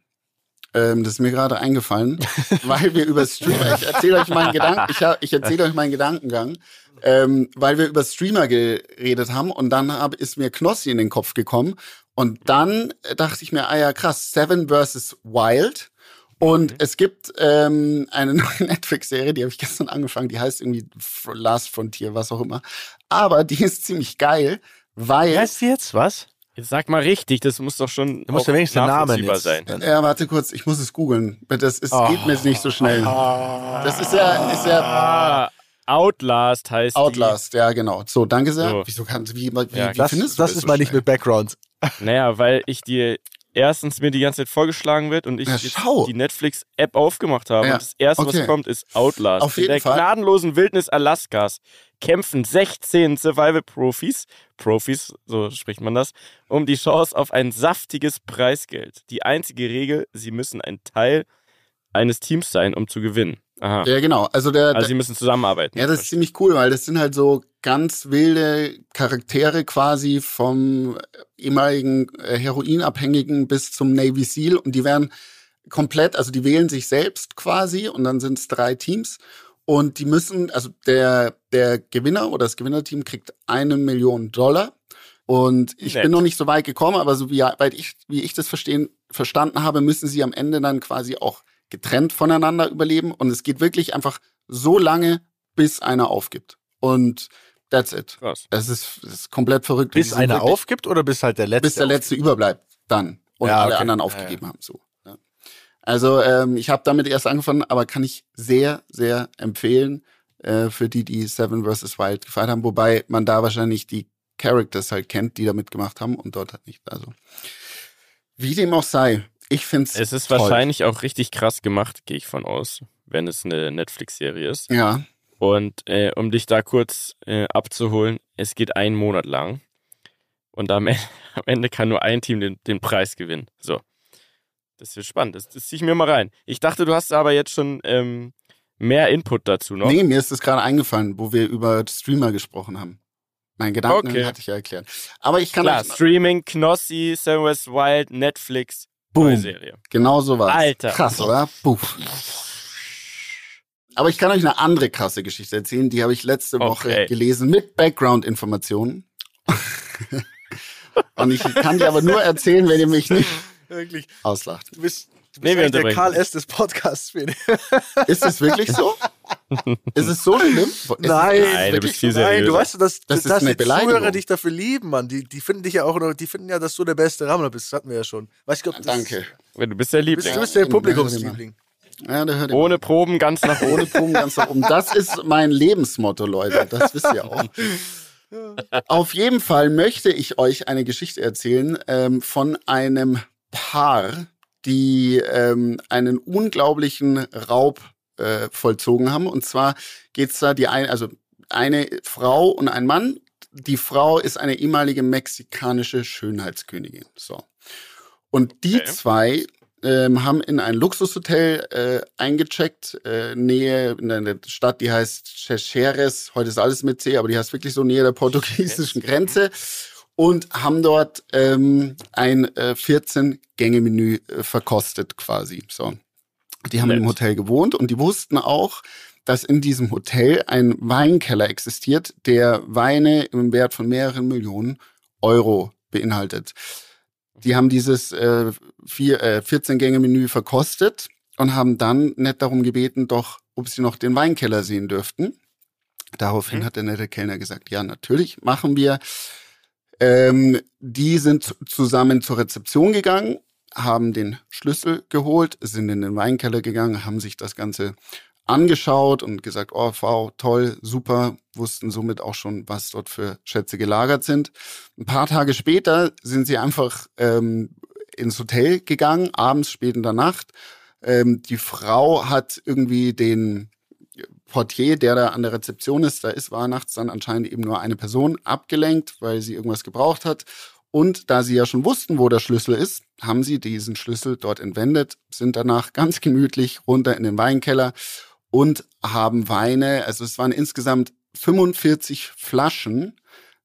Speaker 1: Ähm, das ist mir gerade eingefallen, weil wir über Streamer, ich erzähle euch meinen Gedanken, ich, ich erzähle euch meinen Gedankengang, ähm, weil wir über Streamer geredet haben und dann hab, ist mir Knossi in den Kopf gekommen und dann dachte ich mir, ah ja krass, Seven vs. Wild und mhm. es gibt ähm, eine neue Netflix-Serie, die habe ich gestern angefangen, die heißt irgendwie Last Frontier, was auch immer, aber die ist ziemlich geil, weil...
Speaker 3: Heißt die jetzt, was?
Speaker 2: Jetzt sag mal richtig, das muss doch schon
Speaker 3: ja wenigstens den Namen jetzt.
Speaker 2: sein.
Speaker 1: Ja, warte kurz, ich muss es googeln. Das ist, oh. geht mir nicht so schnell. Das ist ja, ist ja.
Speaker 2: Ah, Outlast heißt
Speaker 1: Outlast, die. ja genau. So, danke sehr. So. Wieso kannst wie, wie,
Speaker 3: ja, wie das, findest du das? Das ist so mal nicht mit Background.
Speaker 2: Naja, weil ich dir erstens mir die ganze Zeit vorgeschlagen wird und ich ja, die Netflix-App aufgemacht habe. Ja. Und das erste, okay. was kommt, ist Outlast.
Speaker 1: Auf jeden
Speaker 2: In der
Speaker 1: Fall.
Speaker 2: gnadenlosen Wildnis Alaskas kämpfen 16 Survival-Profis, Profis, so spricht man das, um die Chance auf ein saftiges Preisgeld. Die einzige Regel, sie müssen ein Teil eines Teams sein, um zu gewinnen.
Speaker 1: Aha. Ja, genau. Also, der,
Speaker 2: also sie müssen zusammenarbeiten.
Speaker 1: Ja, das ist ziemlich cool, weil das sind halt so ganz wilde Charaktere quasi vom ehemaligen äh, Heroinabhängigen bis zum Navy SEAL und die werden komplett, also die wählen sich selbst quasi und dann sind es drei Teams und die müssen, also der, der Gewinner oder das Gewinnerteam kriegt eine Million Dollar Und ich
Speaker 2: Nett.
Speaker 1: bin noch nicht so weit gekommen, aber so wie, weil ich, wie ich das verstehen, verstanden habe, müssen sie am Ende dann quasi auch getrennt voneinander überleben. Und es geht wirklich einfach so lange, bis einer aufgibt. Und that's it.
Speaker 2: Krass.
Speaker 1: Das ist, das ist komplett verrückt.
Speaker 3: Bis einer
Speaker 1: wirklich-
Speaker 3: aufgibt oder bis halt der letzte?
Speaker 1: bis der letzte überbleibt dann und
Speaker 3: Ja,
Speaker 1: alle
Speaker 3: okay.
Speaker 1: anderen
Speaker 3: Ja,
Speaker 1: aufgegeben haben. So. Ja. Also ähm, ich habe damit erst angefangen, aber kann ich sehr, sehr empfehlen äh, für die, die Seven vs. Wild gefeiert haben, wobei man da wahrscheinlich die Characters halt kennt, die da mitgemacht haben und dort halt nicht. Also wie dem auch sei, ich finde
Speaker 2: Es ist
Speaker 1: toll.
Speaker 2: wahrscheinlich auch richtig krass gemacht, gehe ich von aus, wenn es eine Netflix-Serie ist.
Speaker 1: Ja,
Speaker 2: Und äh, um dich da kurz äh, abzuholen, es geht einen Monat lang. Und am Ende, am Ende kann nur ein Team den, den Preis gewinnen. So. Das wird spannend. Das, das ziehe ich mir mal rein. Ich dachte, du hast aber jetzt schon ähm, mehr Input dazu noch.
Speaker 1: nee, mir ist das gerade eingefallen, wo wir über Streamer gesprochen haben. Mein Gedanken
Speaker 2: Okay.
Speaker 1: hatte ich ja erklärt. Aber ich kann
Speaker 2: Klar, Streaming, Knossi, West Wild, Netflix,
Speaker 1: Boom.
Speaker 2: neue Serie.
Speaker 1: Genau so was.
Speaker 2: Alter.
Speaker 1: Krass, oder? Puff. Aber ich kann euch eine andere krasse Geschichte erzählen. Die habe ich letzte Woche
Speaker 2: Okay.
Speaker 1: gelesen mit Background-Informationen. Und ich kann dir aber nur erzählen, wenn ihr mich nicht
Speaker 3: Wirklich.
Speaker 1: auslacht.
Speaker 3: Du bist, du
Speaker 2: Nee,
Speaker 3: bist
Speaker 2: wir
Speaker 3: eigentlich der Karl. S. des Podcasts.
Speaker 1: Ist es wirklich so? Ist es so schlimm? Ist es-
Speaker 3: Nein.
Speaker 1: ist
Speaker 2: Nein, du bist viel
Speaker 1: so?
Speaker 3: Nein, du
Speaker 2: seriöser.
Speaker 3: weißt, dass,
Speaker 1: Das ist
Speaker 3: dass die. Zuhörer dich dafür lieben, Mann. Die, die finden dich ja auch noch, die finden ja, dass du der beste Rammler bist. Das hatten wir ja schon. Weißt das,
Speaker 1: Danke.
Speaker 2: Du bist der Liebling.
Speaker 3: du bist der Publikumsliebling.
Speaker 1: Ja, da hört ihr
Speaker 2: Ohne Proben ganz nach oben.
Speaker 1: ohne Proben ganz nach oben. Das ist mein Lebensmotto, Leute. Das wisst ihr auch. Auf jeden Fall möchte ich euch eine Geschichte erzählen ähm, von einem Paar, die ähm, einen unglaublichen Raub äh, vollzogen haben. Und zwar geht's da die ein, also eine Frau und ein Mann. Die Frau ist eine ehemalige mexikanische Schönheitskönigin. So. Und die
Speaker 2: Okay.
Speaker 1: zwei ähm, haben in ein Luxushotel äh, eingecheckt, äh, Nähe in einer Stadt, die heißt Checheres, heute ist alles mit C, aber die heißt wirklich so Nähe der portugiesischen Grenze und haben dort ähm, ein äh, 14-Gänge-Menü äh, verkostet quasi. So. Die haben
Speaker 2: Nett.
Speaker 1: im Hotel gewohnt und die wussten auch, dass in diesem Hotel ein Weinkeller existiert, der Weine im Wert von mehreren Millionen Euro beinhaltet. Die haben dieses äh, vier, äh, 14-Gänge-Menü verkostet und haben dann nett darum gebeten, doch, ob sie noch den Weinkeller sehen dürften. Daraufhin
Speaker 2: Mhm.
Speaker 1: hat der nette Kellner gesagt, ja, natürlich, machen wir. Ähm, die sind zu- zusammen zur Rezeption gegangen, haben den Schlüssel geholt, sind in den Weinkeller gegangen, haben sich das Ganze angeschaut und gesagt, oh, wow, toll, super, wussten somit auch schon, was dort für Schätze gelagert sind. Ein paar Tage später sind sie einfach ähm, ins Hotel gegangen, abends, spät in der Nacht. Ähm, die Frau hat irgendwie den Portier, der da an der Rezeption ist, da ist, war nachts dann anscheinend eben nur eine Person abgelenkt, weil sie irgendwas gebraucht hat. Und da sie ja schon wussten, wo der Schlüssel ist, haben sie diesen Schlüssel dort entwendet, sind danach ganz gemütlich runter in den Weinkeller und haben Weine, also es waren insgesamt 45 Flaschen,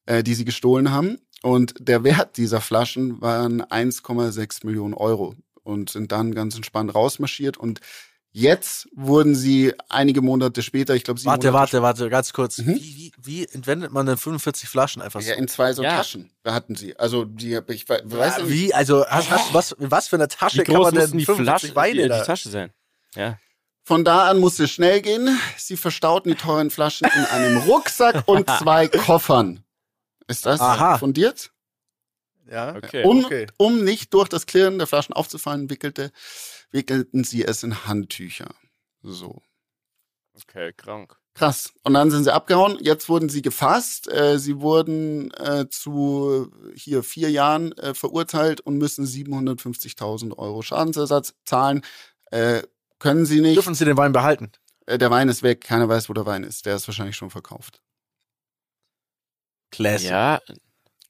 Speaker 1: äh, die sie gestohlen haben. Und der Wert dieser Flaschen waren 1,6 Millionen Euro und sind dann ganz entspannt rausmarschiert. Und jetzt wurden sie einige Monate später, ich glaube, sieben
Speaker 3: Warte,
Speaker 1: Monate
Speaker 3: warte, warte, ganz kurz.
Speaker 1: Mhm.
Speaker 3: Wie, wie, wie entwendet man denn 45 Flaschen einfach so?
Speaker 1: Ja, in zwei so
Speaker 2: Ja.
Speaker 1: Taschen hatten sie. Also die, ich we- weiß
Speaker 3: Ja,
Speaker 1: nicht.
Speaker 3: wie? Also, hast, hast, was, was für eine Tasche
Speaker 2: Wie
Speaker 3: kann man
Speaker 2: groß
Speaker 3: denn
Speaker 2: die
Speaker 3: 45
Speaker 2: Flasche,
Speaker 3: Weine
Speaker 2: die,
Speaker 3: da?
Speaker 2: die Tasche sein? Ja.
Speaker 1: Von da an musste es schnell gehen. Sie verstauten die teuren Flaschen in einem Rucksack und zwei Koffern. Ist das
Speaker 3: Aha.
Speaker 1: fundiert?
Speaker 3: Ja,
Speaker 2: Okay.
Speaker 1: Um,
Speaker 3: okay.
Speaker 1: um nicht durch das Klirren der Flaschen aufzufallen, wickelte, wickelten sie es in Handtücher. So.
Speaker 2: Okay, krank.
Speaker 1: Krass. Und dann sind sie abgehauen. Jetzt wurden sie gefasst. Äh, sie wurden äh, zu hier vier Jahren äh, verurteilt und müssen 750.000 Euro Schadensersatz zahlen. Äh, können sie nicht.
Speaker 3: Dürfen Sie den Wein behalten?
Speaker 1: Äh, der Wein ist weg. Keiner weiß, wo der Wein ist. Der ist wahrscheinlich schon verkauft.
Speaker 3: Classic.
Speaker 2: Ja,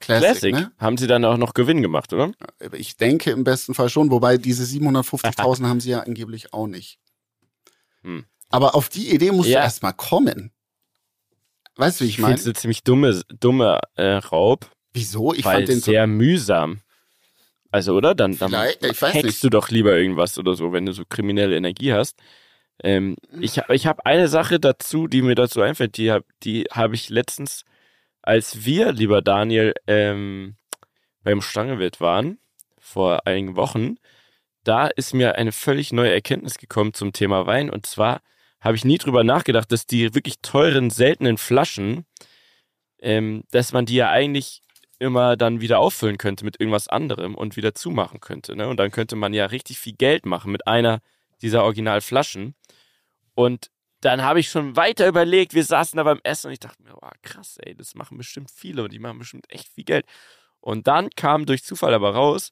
Speaker 1: Classic,
Speaker 2: Classic.
Speaker 1: ne?
Speaker 2: Haben sie dann auch noch Gewinn gemacht, oder?
Speaker 1: Ich denke im besten Fall schon. Wobei diese 750.000 haben sie ja angeblich auch nicht.
Speaker 2: Hm.
Speaker 1: Aber auf die Idee musst
Speaker 2: Ja.
Speaker 1: du erst mal kommen. Weißt du, wie ich
Speaker 2: Ich finde
Speaker 1: meine?
Speaker 2: es eine ziemlich dumme, dumme äh, Raub,
Speaker 1: Wieso? Ich fand den so
Speaker 2: sehr mühsam. Also, oder? Dann, dann hackst du doch lieber irgendwas oder so, wenn du so kriminelle Energie hast. Ähm, ich hab- ich habe eine Sache dazu, die mir dazu einfällt, die habe die hab ich letztens als wir, lieber Daniel, ähm, beim Stangewild waren, vor einigen Wochen, da ist mir eine völlig neue Erkenntnis gekommen zum Thema Wein. Und zwar habe ich nie drüber nachgedacht, dass die wirklich teuren, seltenen Flaschen, ähm, dass man die ja eigentlich immer dann wieder auffüllen könnte mit irgendwas anderem und wieder zumachen könnte. Ne? Und dann könnte man ja richtig viel Geld machen mit einer dieser Originalflaschen. Und dann habe ich schon weiter überlegt, wir saßen da beim Essen und ich dachte mir, oh, krass, ey, das machen bestimmt viele und die machen bestimmt echt viel Geld. Und dann kam durch Zufall aber raus,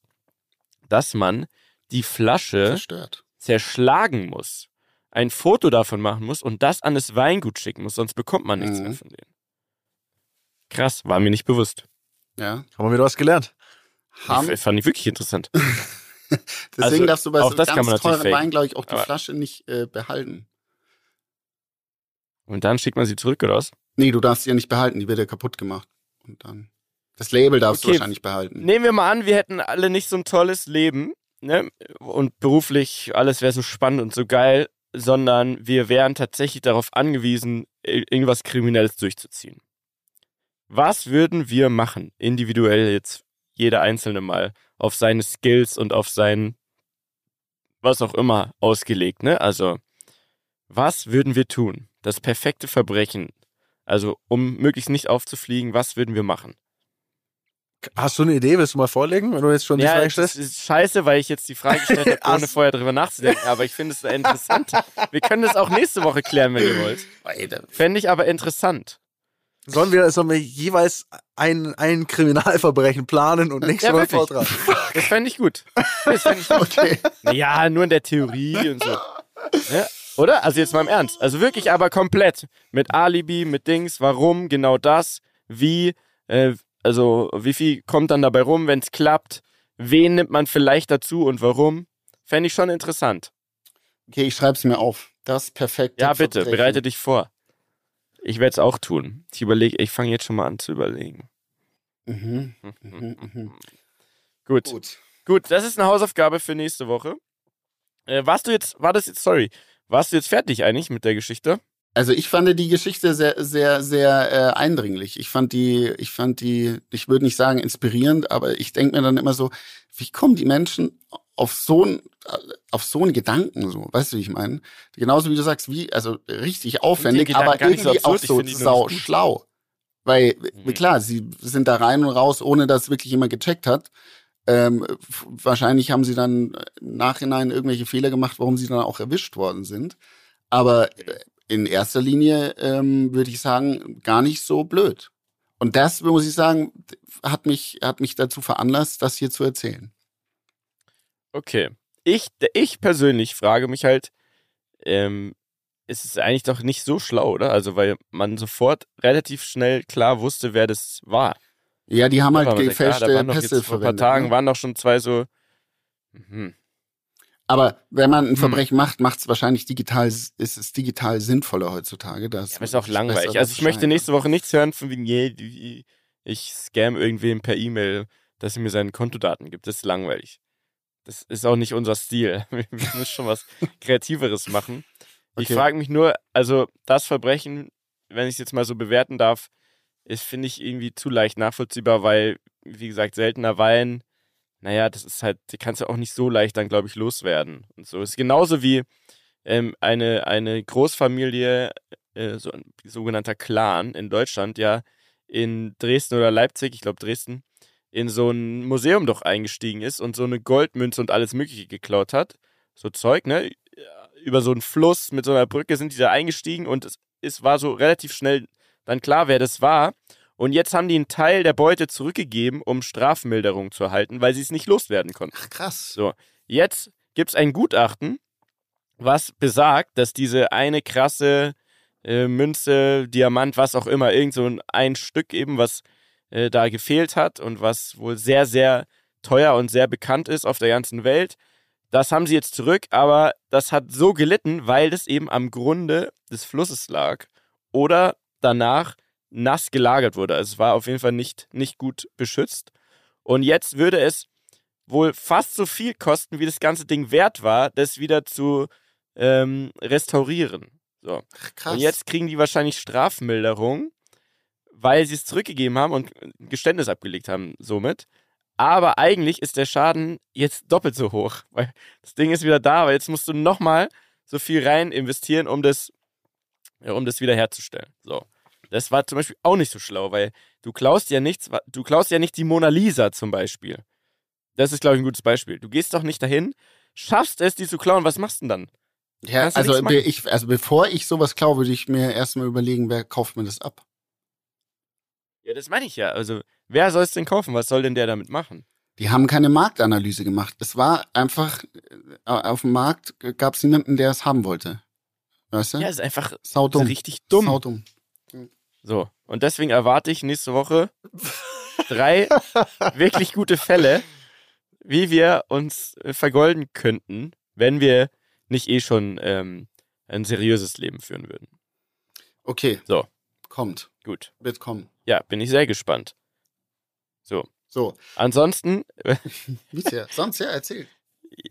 Speaker 2: dass man die Flasche
Speaker 1: Zerstört.
Speaker 2: zerschlagen muss, ein Foto davon machen muss und das an das Weingut schicken muss, sonst bekommt man nichts
Speaker 1: Mhm.
Speaker 2: mehr von denen. Krass, war mir nicht bewusst.
Speaker 1: Ja.
Speaker 3: Haben wir wieder was gelernt?
Speaker 1: Haben,
Speaker 2: Ich, fand ich wirklich interessant.
Speaker 1: deswegen
Speaker 2: also,
Speaker 1: darfst du bei
Speaker 2: auch
Speaker 1: so
Speaker 2: das kann
Speaker 1: ganz
Speaker 2: man natürlich
Speaker 1: teuren. Wein, glaube ich, auch die
Speaker 2: Aber-
Speaker 1: Flasche nicht äh, behalten.
Speaker 2: Und dann schickt man sie zurück, oder was?
Speaker 1: Nee, du darfst sie ja nicht behalten, die wird ja kaputt gemacht. Und dann. Das Label darfst
Speaker 2: Okay.
Speaker 1: du wahrscheinlich behalten.
Speaker 2: Nehmen wir mal an, wir hätten alle nicht so ein tolles Leben, ne? Und beruflich alles wäre so spannend und so geil, sondern wir wären tatsächlich darauf angewiesen, irgendwas Kriminelles durchzuziehen. Was würden wir machen, individuell jetzt jeder einzelne mal, auf seine Skills und auf sein was auch immer ausgelegt, ne? Also, was würden wir tun? Das perfekte Verbrechen. Also, um möglichst nicht aufzufliegen, was würden wir machen?
Speaker 3: Hast du eine Idee? Willst du mal vorlegen, wenn du jetzt schon die
Speaker 2: Ja,
Speaker 3: Frage
Speaker 2: das
Speaker 3: stellst?
Speaker 2: ist scheiße, weil ich jetzt die Frage gestellt habe, ohne vorher drüber nachzudenken. Aber ich finde es interessant. Wir können das auch nächste Woche klären, wenn ihr wollt. Fände ich aber interessant.
Speaker 3: Sollen wir, sollen wir jeweils ein, ein Kriminalverbrechen planen und nächste
Speaker 2: Ja,
Speaker 3: Woche vortragen?
Speaker 2: Das fände ich gut. Das fände ich gut.
Speaker 1: Okay.
Speaker 2: Ja, nur in der Theorie und so. Ja, oder? Also jetzt mal im Ernst. Also wirklich aber komplett. Mit Alibi, mit Dings, warum, genau das, wie, äh, also wie viel kommt dann dabei rum, wenn es klappt, wen nimmt man vielleicht dazu und warum. Fände ich schon interessant.
Speaker 1: Okay, ich schreibe es mir auf. Das perfekte
Speaker 2: Ja, bitte,
Speaker 1: Verbrechen.
Speaker 2: bereite dich vor. Ich werde es auch tun. Ich überlege, ich fange jetzt schon mal an zu überlegen.
Speaker 1: Mhm. Mhm, mhm.
Speaker 2: Gut. Gut.
Speaker 1: Gut.
Speaker 2: das ist eine Hausaufgabe für nächste Woche. Äh, warst du jetzt, war das jetzt, sorry, warst du jetzt fertig eigentlich mit der Geschichte?
Speaker 1: Also ich fand die Geschichte sehr, sehr, sehr äh, eindringlich. Ich fand die, ich fand die, ich würde nicht sagen inspirierend, aber ich denke mir dann immer so, wie kommen die Menschen auf so ein, auf so einen Gedanken so, weißt du, wie ich meine? Genauso wie du sagst, wie, also richtig aufwendig, aber
Speaker 2: nicht so
Speaker 1: irgendwie auch so sau schlau. Weil,
Speaker 2: Mhm.
Speaker 1: klar, sie sind da rein und raus, ohne dass wirklich jemand gecheckt hat. Ähm, wahrscheinlich haben sie dann im Nachhinein irgendwelche Fehler gemacht, warum sie dann auch erwischt worden sind. Aber äh, in erster Linie ähm, würde ich sagen, gar nicht so blöd. Und das, muss ich sagen, hat mich, hat mich dazu veranlasst, das hier zu erzählen.
Speaker 2: Okay. Ich, ich persönlich frage mich halt, ähm, ist es eigentlich doch nicht so schlau, oder? Also, weil man sofort relativ schnell klar wusste, wer das war.
Speaker 1: Ja, die haben
Speaker 2: Ja,
Speaker 1: halt gefälschte
Speaker 2: doch
Speaker 1: Pässe
Speaker 2: jetzt vor ein paar
Speaker 1: verwendet.
Speaker 2: Tagen
Speaker 1: ne?
Speaker 2: waren doch schon zwei so. Mhm.
Speaker 1: Aber wenn man ein
Speaker 2: Hm.
Speaker 1: Verbrechen macht, macht es wahrscheinlich digital, ist es digital sinnvoller heutzutage. Das
Speaker 2: Ja, ist auch langweilig. Also ich möchte nächste Woche nichts hören von wegen, ich scam irgendwem per E-Mail, dass er mir seine Kontodaten gibt. Das ist langweilig. Das ist auch nicht unser Stil. Wir müssen schon was Kreativeres machen. Ich
Speaker 1: Okay.
Speaker 2: frage mich nur, also das Verbrechen, wenn ich es jetzt mal so bewerten darf, ist, finde ich, irgendwie zu leicht nachvollziehbar, weil, wie gesagt, seltener Wein, naja, das ist halt, die kannst du auch nicht so leicht dann, glaube ich, loswerden. Und so. Es ist genauso wie ähm, eine, eine Großfamilie, äh, so ein sogenannter Clan in Deutschland, ja, in Dresden oder Leipzig, ich glaube Dresden, in so ein Museum doch eingestiegen ist und so eine Goldmünze und alles Mögliche geklaut hat. So Zeug, ne? Über so einen Fluss mit so einer Brücke sind die da eingestiegen und es, es war so relativ schnell dann klar, wer das war. Und jetzt haben die einen Teil der Beute zurückgegeben, um Strafmilderung zu erhalten, weil sie es nicht loswerden konnten.
Speaker 1: Ach, krass.
Speaker 2: So, jetzt gibt es ein Gutachten, was besagt, dass diese eine krasse äh, Münze, Diamant, was auch immer, irgend so ein, ein Stück eben, was äh, da gefehlt hat und was wohl sehr, sehr teuer und sehr bekannt ist auf der ganzen Welt. Das haben sie jetzt zurück, aber das hat so gelitten, weil das eben am Grunde des Flusses lag oder danach nass gelagert wurde. Also es war auf jeden Fall nicht, nicht gut beschützt. Und jetzt würde es wohl fast so viel kosten, wie das ganze Ding wert war, das wieder zu ähm, restaurieren. So.
Speaker 1: Ach, krass.
Speaker 2: Und jetzt kriegen die wahrscheinlich Strafmilderung, weil sie es zurückgegeben haben und ein Geständnis abgelegt haben somit. Aber eigentlich ist der Schaden jetzt doppelt so hoch, weil das Ding ist wieder da, aber jetzt musst du nochmal so viel rein investieren, um das, ja, um das wieder herzustellen. So. Das war zum Beispiel auch nicht so schlau, weil du klaust ja nichts, du klaust ja nicht die Mona Lisa zum Beispiel. Das ist, glaube ich, ein gutes Beispiel. Du gehst doch nicht dahin, schaffst es, die zu klauen, was machst du denn dann?
Speaker 1: Ja, also, ich, also bevor ich sowas klaue, würde ich mir erstmal überlegen, wer kauft mir das ab.
Speaker 2: Ja, das meine ich ja. Also, wer soll es denn kaufen? Was soll denn der damit machen?
Speaker 1: Die haben keine Marktanalyse gemacht. Es war einfach, äh, auf dem Markt gab es niemanden, der es haben wollte. Weißt du?
Speaker 2: Ja, ist einfach Saudumm. Ist richtig dumm. Saudumm. So, und deswegen erwarte ich nächste Woche drei wirklich gute Fälle, wie wir uns äh, vergolden könnten, wenn wir nicht eh schon ähm, ein seriöses Leben führen würden.
Speaker 1: Okay.
Speaker 2: So.
Speaker 1: Kommt.
Speaker 2: Gut.
Speaker 1: Wird kommen.
Speaker 2: Ja, bin ich sehr gespannt. So.
Speaker 1: So.
Speaker 2: Ansonsten.
Speaker 1: Wie ja? Sonst ja, erzähl.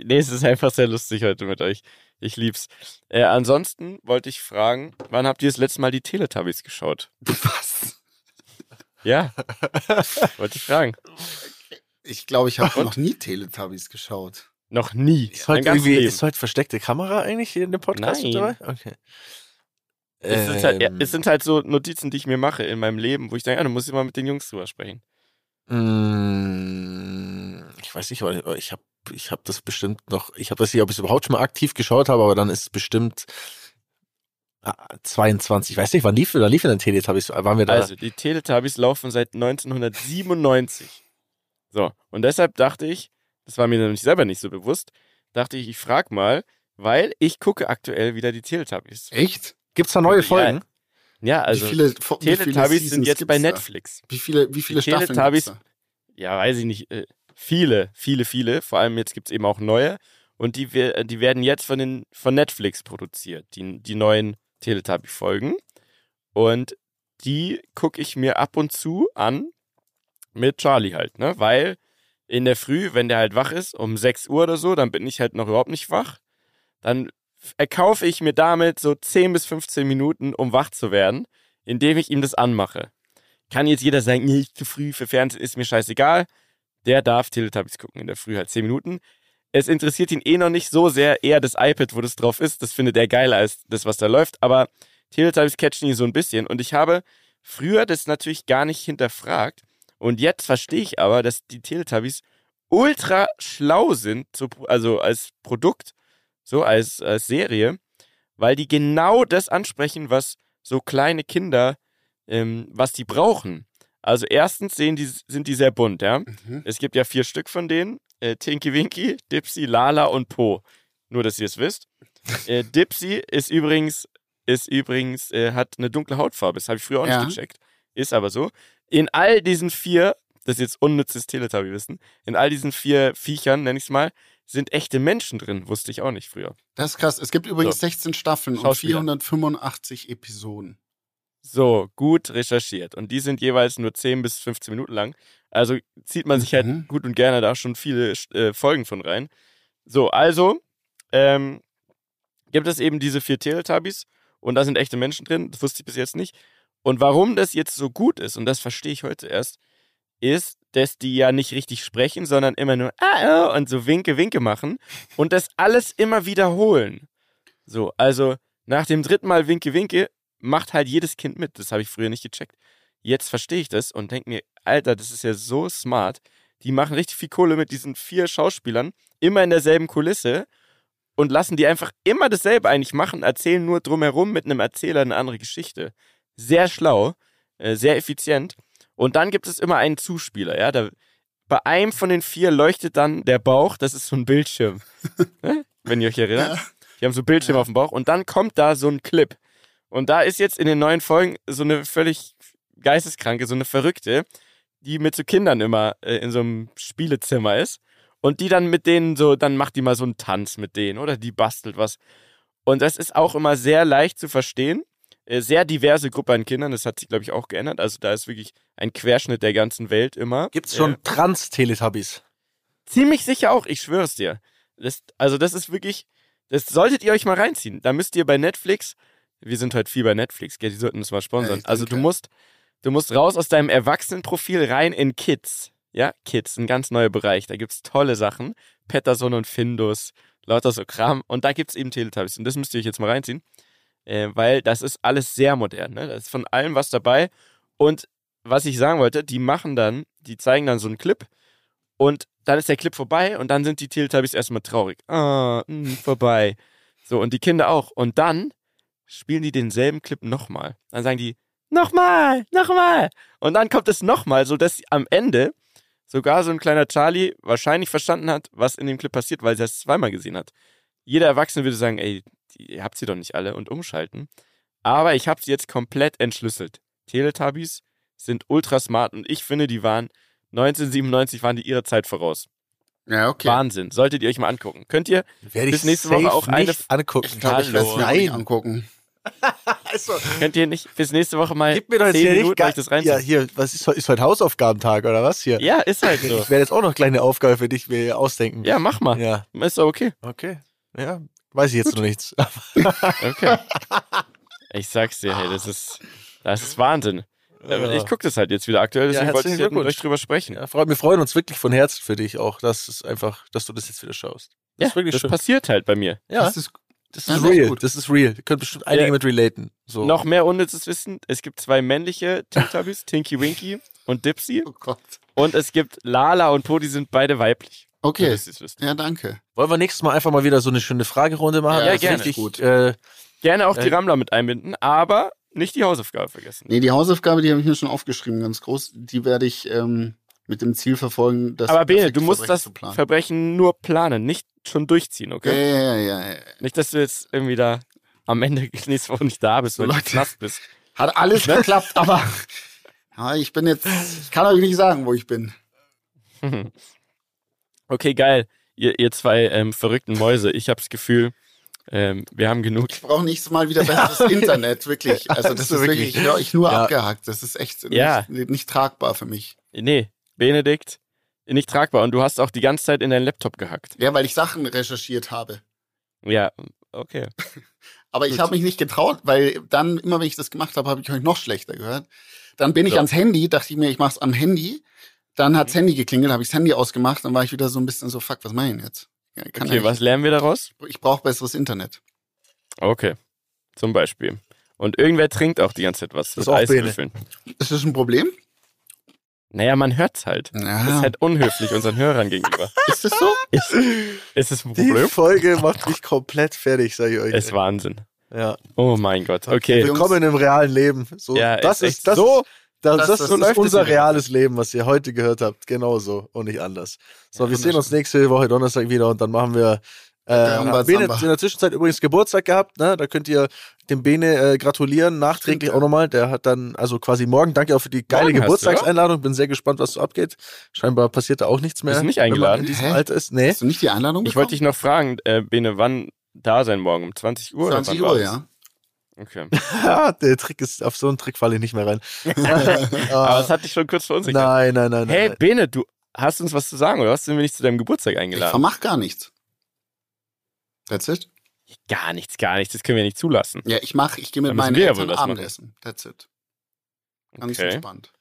Speaker 2: Nee, es ist einfach sehr lustig heute mit euch. Ich lieb's. Äh, ansonsten wollte ich fragen, wann habt ihr das letzte Mal die Teletubbies geschaut?
Speaker 1: Was?
Speaker 2: Ja. wollte ich fragen.
Speaker 1: Ich glaube, ich habe noch nie Teletubbies geschaut.
Speaker 2: Noch nie.
Speaker 3: Ist heute, irgendwie, ist heute versteckte Kamera eigentlich hier in dem Podcast
Speaker 2: Nein.
Speaker 3: dabei? Okay.
Speaker 2: Es, ähm, sind halt, es, sind halt, so Notizen, die ich mir mache in meinem Leben, wo ich denke, ja, du musst immer mit den Jungs drüber sprechen.
Speaker 3: Mm, ich weiß nicht, aber ich habe ich hab das bestimmt noch, ich habe das hier, ob ich es überhaupt schon mal aktiv geschaut habe, aber dann ist es bestimmt 22, ah, ich weiß nicht, wann lief, wann lief denn Teletubbies? Waren wir da?
Speaker 2: Also, die Teletubbies laufen seit 1997. So, und deshalb dachte ich, das war mir nämlich selber nicht so bewusst, dachte ich, ich frag mal, weil ich gucke aktuell wieder die Teletubbies.
Speaker 1: Echt?
Speaker 3: Gibt's da neue Folgen?
Speaker 2: Ja, also
Speaker 1: wie viele,
Speaker 2: Teletubbies sind jetzt bei Netflix.
Speaker 1: Da? Wie viele, wie viele die Staffeln Teletubbies,
Speaker 2: Ja, weiß ich nicht. Äh, viele, viele, viele. Vor allem jetzt gibt's eben auch neue. Und die, die werden jetzt von, den, von Netflix produziert, die, die neuen Teletubby-Folgen. Und die gucke ich mir ab und zu an mit Charlie halt, ne? Weil in der Früh, wenn der halt wach ist, um 6 Uhr oder so, dann bin ich halt noch überhaupt nicht wach. Dann erkaufe ich mir damit so 10 bis 15 Minuten, um wach zu werden, indem ich ihm das anmache. Kann jetzt jeder sagen, nee, zu früh für Fernsehen ist mir scheißegal. Der darf Teletubbies gucken in der Früh halt 10 Minuten. Es interessiert ihn eh noch nicht so sehr, eher das iPad, wo das drauf ist. Das findet er geiler als das, was da läuft. Aber Teletubbies catchen ihn so ein bisschen. Und ich habe früher das natürlich gar nicht hinterfragt. Und jetzt verstehe ich aber, dass die Teletubbies ultra schlau sind, also als Produkt, so als, als Serie, weil die genau das ansprechen, was so kleine Kinder, ähm, was die brauchen. Also erstens sehen die, sind die sehr bunt, ja. Mhm. Es gibt ja vier Stück von denen. Äh, Tinky Winky, Dipsy, Lala und Po. Nur, dass ihr es wisst. äh, Dipsy ist übrigens, ist übrigens, äh, hat eine dunkle Hautfarbe. Das habe ich früher auch ja. nicht gecheckt. Ist aber so in all diesen vier, das ist jetzt unnützes Teletubby-Wissen, in all diesen vier Viechern, nenne ich es mal, sind echte Menschen drin. Wusste ich auch nicht früher.
Speaker 1: Das ist krass. Es gibt übrigens so. 16 Staffeln und 485 Episoden.
Speaker 2: So, gut recherchiert. Und die sind jeweils nur 10 bis 15 Minuten lang. Also zieht man sich halt mhm. halt gut und gerne da schon viele äh, Folgen von rein. So, also ähm, gibt es eben diese vier Teletubbies und da sind echte Menschen drin. Das wusste ich bis jetzt nicht. Und warum das jetzt so gut ist, und das verstehe ich heute erst, ist, dass die ja nicht richtig sprechen, sondern immer nur ah, oh, und so Winke, Winke machen und das alles immer wiederholen. So, also nach dem dritten Mal Winke, Winke macht halt jedes Kind mit. Das habe ich früher nicht gecheckt. Jetzt verstehe ich das und denke mir, Alter, das ist ja so smart. Die machen richtig viel Kohle mit diesen vier Schauspielern, immer in derselben Kulisse und lassen die einfach immer dasselbe eigentlich machen, erzählen nur drumherum mit einem Erzähler eine andere Geschichte sehr schlau, äh, sehr effizient. Und dann gibt es immer einen Zuspieler, ja. Da, bei einem von den vier leuchtet dann der Bauch, das ist so ein Bildschirm. Ne? Wenn ihr euch erinnert. Ja. Die haben so Bildschirme ja. auf dem Bauch und dann kommt da so ein Clip. Und da ist jetzt in den neuen Folgen so eine völlig geisteskranke, so eine Verrückte, die mit so Kindern immer äh, in so einem Spielezimmer ist. Und die dann mit denen so, dann macht die mal so einen Tanz mit denen oder die bastelt was. Und das ist auch immer sehr leicht zu verstehen. Äh, sehr diverse Gruppe an Kindern, das hat sich, glaube ich, auch geändert. Also da ist wirklich ein Querschnitt der ganzen Welt immer.
Speaker 3: Gibt's schon äh, Trans-Teletubbies?
Speaker 2: Ziemlich sicher auch, ich schwöre es dir. Das, also das ist wirklich, das solltet ihr euch mal reinziehen. Da müsst ihr bei Netflix, wir sind heute viel bei Netflix, gell, die sollten uns mal sponsern. Ja, also du musst, Du musst raus aus deinem Erwachsenenprofil rein in Kids. Ja, Kids, ein ganz neuer Bereich. Da gibt's tolle Sachen. Patterson und Findus, lauter so Kram. Und da gibt's eben Teletubbies. Und das müsst ihr euch jetzt mal reinziehen. Äh, weil das ist alles sehr modern. Ne? Da ist von allem was dabei. Und was ich sagen wollte, die machen dann, die zeigen dann so einen Clip. Und dann ist der Clip vorbei und dann sind die Teletubbies erstmal traurig. Ah, mh, vorbei. So, und die Kinder auch. Und dann spielen die denselben Clip nochmal. Dann sagen die, nochmal, nochmal. Und dann kommt es nochmal, sodass am Ende sogar so ein kleiner Charlie wahrscheinlich verstanden hat, was in dem Clip passiert, weil er es zweimal gesehen hat. Jeder Erwachsene würde sagen, ey, ihr habt sie doch nicht alle und umschalten. Aber ich habe sie jetzt komplett entschlüsselt. Teletubbies sind ultra smart und ich finde, die waren 1997 waren die ihre Zeit voraus.
Speaker 1: Ja, okay.
Speaker 2: Wahnsinn. Solltet ihr euch mal angucken. Könnt ihr
Speaker 3: Werde
Speaker 2: bis nächste Woche auch eine
Speaker 3: angucken.
Speaker 1: Ich glaube, ich werde es mir angucken.
Speaker 3: Also,
Speaker 2: könnt ihr nicht bis nächste Woche mal
Speaker 3: gib mir doch jetzt
Speaker 2: 10
Speaker 3: hier
Speaker 2: Minuten
Speaker 3: nicht gar,
Speaker 2: euch das
Speaker 3: Ja,
Speaker 2: reinziehen?
Speaker 3: hier, was ist, heute- ist heute Hausaufgabentag oder was hier?
Speaker 2: Ja, ist halt so.
Speaker 3: Ich werde jetzt auch noch eine kleine Aufgabe für dich mir ausdenken.
Speaker 2: Ja, mach mal.
Speaker 3: Ja,
Speaker 2: Ist doch okay.
Speaker 3: okay. Ja, weiß ich jetzt noch nichts.
Speaker 2: Okay. Ich sag's dir, hey, das ist, das ist Wahnsinn. Äh, Ich gucke das halt jetzt wieder aktuell, deswegen
Speaker 3: Ja,
Speaker 2: wollte ich mit euch drüber sprechen.
Speaker 3: Ja, wir freuen uns wirklich von Herzen für dich auch, dass es einfach, dass du das jetzt wieder schaust. Das
Speaker 2: Ja,
Speaker 3: ist wirklich
Speaker 2: das
Speaker 3: schön.
Speaker 2: passiert halt bei mir.
Speaker 3: Ja,
Speaker 1: Das ist
Speaker 3: das
Speaker 1: ja,
Speaker 3: ist
Speaker 1: das ist
Speaker 3: real.
Speaker 1: gut.
Speaker 3: Das ist real. Können bestimmt einige
Speaker 2: Ja.
Speaker 3: mit relaten. So.
Speaker 2: Noch mehr unnützes Wissen. Es gibt zwei männliche Teletubbies, Tinky Winky und Dipsy.
Speaker 1: Oh Gott.
Speaker 2: Und es gibt Lala und Po, die sind beide weiblich.
Speaker 1: Okay. Ja, danke.
Speaker 3: Wollen wir nächstes Mal einfach mal wieder so eine schöne Fragerunde machen?
Speaker 1: Ja,
Speaker 3: ist
Speaker 2: gerne.
Speaker 3: Richtig,
Speaker 1: Gut.
Speaker 3: Äh,
Speaker 2: Gerne auch die
Speaker 3: Äh.
Speaker 2: Rammler mit einbinden, aber nicht die Hausaufgabe vergessen.
Speaker 1: Nee, die Hausaufgabe, die habe ich mir schon aufgeschrieben, ganz groß. Die werde ich ähm, mit dem Ziel verfolgen, das
Speaker 2: aber Bene, du musst
Speaker 1: Verbrechen
Speaker 2: das. Verbrechen nur planen, nicht schon durchziehen,
Speaker 1: Ja,
Speaker 2: okay?
Speaker 1: ja, ja, ja.
Speaker 2: Nicht, dass du jetzt irgendwie da am Ende nächste Woche nicht da bist, weil du
Speaker 1: Leute.
Speaker 2: Knast bist.
Speaker 1: Hat alles geklappt, aber ja, ich bin jetzt, ich kann euch nicht sagen, wo ich bin.
Speaker 2: Okay, geil. Ihr, ihr zwei ähm, verrückten Mäuse. Ich habe das Gefühl, ähm, wir haben genug.
Speaker 1: Ich brauche nächstes Mal wieder besseres Internet, wirklich. Also das
Speaker 3: Das
Speaker 1: ist
Speaker 3: ist
Speaker 1: wirklich,
Speaker 3: wirklich-
Speaker 1: ich nur
Speaker 3: Ja.
Speaker 1: abgehackt. Das ist echt
Speaker 2: Ja.
Speaker 1: nicht, nicht tragbar für mich.
Speaker 2: Nee, Benedikt, nicht tragbar. Und du hast auch die ganze Zeit in deinen Laptop gehackt.
Speaker 1: Ja, weil ich Sachen recherchiert habe.
Speaker 2: Ja, okay.
Speaker 1: Aber ich
Speaker 2: Gut.
Speaker 1: habe mich nicht getraut, weil dann, immer wenn ich das gemacht habe, habe ich euch noch schlechter gehört. Dann bin ich
Speaker 2: So.
Speaker 1: ans Handy, dachte ich mir, ich mach's am Handy. Dann
Speaker 2: Mhm.
Speaker 1: hat's Handy geklingelt, habe ich das Handy ausgemacht, dann war ich wieder so ein bisschen so, fuck, was mache ich denn jetzt? Ja, kann
Speaker 2: Okay,
Speaker 1: ja
Speaker 2: was lernen wir daraus?
Speaker 1: Ich brauche besseres Internet.
Speaker 2: Okay, zum Beispiel. Und irgendwer trinkt auch die ganze Zeit was.
Speaker 3: Das
Speaker 2: mit
Speaker 3: ist auch Bene.
Speaker 2: Eiswürfeln.
Speaker 1: Ist das ein Problem?
Speaker 2: Naja, man hört's halt. Das ist
Speaker 1: Ja.
Speaker 2: halt unhöflich unseren Hörern gegenüber.
Speaker 1: Ist das so?
Speaker 2: Ist, ist es ein
Speaker 3: die
Speaker 2: Problem?
Speaker 3: Folge macht mich komplett fertig, sage ich euch.
Speaker 2: Es ist Wahnsinn.
Speaker 3: ja.
Speaker 2: Oh mein Gott. Okay.
Speaker 3: Willkommen im realen Leben. So,
Speaker 2: Ja,
Speaker 3: das
Speaker 2: ist
Speaker 3: ist das,
Speaker 2: so.
Speaker 3: Das,
Speaker 1: Das-
Speaker 3: das, ist
Speaker 2: so
Speaker 3: unser reales Leben, was ihr heute gehört habt. Genauso und nicht anders. So,
Speaker 1: Ja,
Speaker 3: wir sehen uns nächste Woche Donnerstag wieder und dann machen wir. Äh, Bene hat in der Zwischenzeit übrigens Geburtstag gehabt, ne? Da könnt ihr dem Bene äh, gratulieren, nachträglich
Speaker 1: Stimmt,
Speaker 3: auch
Speaker 1: ja.
Speaker 3: nochmal. Der hat dann, also quasi morgen, danke auch für die geile
Speaker 2: Morgen hast du,
Speaker 3: Geburtstagseinladung. Bin sehr gespannt, was so abgeht. Scheinbar passiert da auch nichts mehr.
Speaker 2: Bist du nicht
Speaker 3: wenn man
Speaker 2: eingeladen?
Speaker 3: in diesem
Speaker 1: Hä?
Speaker 3: Alter ist. Nee.
Speaker 1: Hast du nicht die Einladung
Speaker 2: Ich wollte dich noch fragen, äh, Bene, wann da sein morgen? Um 20 Uhr? oder
Speaker 1: 20
Speaker 2: wann war
Speaker 1: Uhr,
Speaker 2: das?
Speaker 1: ja.
Speaker 2: Okay.
Speaker 3: Ja, der Trick ist, auf so einen Trick falle ich nicht mehr rein.
Speaker 2: Aber
Speaker 3: Ah,
Speaker 2: es hat dich schon kurz verunsichert.
Speaker 3: nein, nein, nein, nein.
Speaker 2: Hey,
Speaker 3: nein.
Speaker 2: Bene, du hast uns was zu sagen, oder? Hast du mir nicht zu deinem Geburtstag
Speaker 1: Ich
Speaker 2: eingeladen?
Speaker 1: vermach gar nichts. That's it.
Speaker 2: Gar nichts, gar nichts. Das können wir nicht zulassen.
Speaker 1: Ja, ich mach, ich gehe mit meinen Eltern. Abendessen. That's it. Ganz
Speaker 2: Okay.
Speaker 1: entspannt.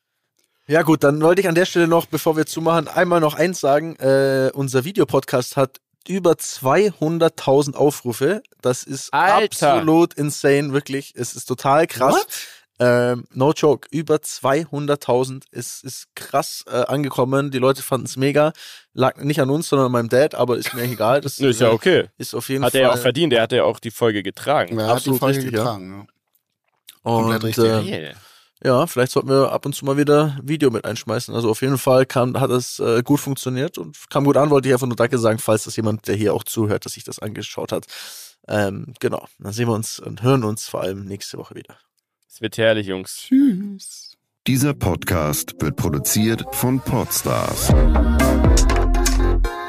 Speaker 3: Ja gut, dann wollte ich an der Stelle noch, bevor wir zumachen, einmal noch eins sagen. Äh, unser Videopodcast hat über 200.000 Aufrufe. Das ist
Speaker 2: Alter.
Speaker 3: absolut insane, wirklich. Es ist total krass.
Speaker 1: What?
Speaker 3: Ähm, no joke, über 200.000 ist, ist krass äh, angekommen. Die Leute fanden es mega. Lag nicht an uns, sondern an meinem Dad, aber ist mir egal. Das
Speaker 2: ist ja
Speaker 3: äh,
Speaker 2: okay.
Speaker 3: ist auf jeden
Speaker 2: Hat
Speaker 3: Fall.
Speaker 2: er ja auch verdient. Er hat ja auch die Folge getragen.
Speaker 1: Wer hat die
Speaker 3: Absolut
Speaker 1: Folge
Speaker 3: richtig, ja.
Speaker 1: getragen? Ja.
Speaker 3: Und,
Speaker 1: richtig.
Speaker 3: äh, ja, vielleicht sollten wir ab und zu mal wieder Video mit einschmeißen. Also auf jeden Fall kam, hat es äh, gut funktioniert und kam gut an. Wollte ich einfach nur Danke sagen, falls das jemand, der hier auch zuhört, dass sich das angeschaut hat. Ähm, genau, dann sehen wir uns und hören uns vor allem nächste Woche wieder.
Speaker 2: Es wird herrlich, Jungs.
Speaker 1: Tschüss.
Speaker 5: Dieser Podcast wird produziert von Podstars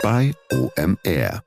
Speaker 5: bei OMR.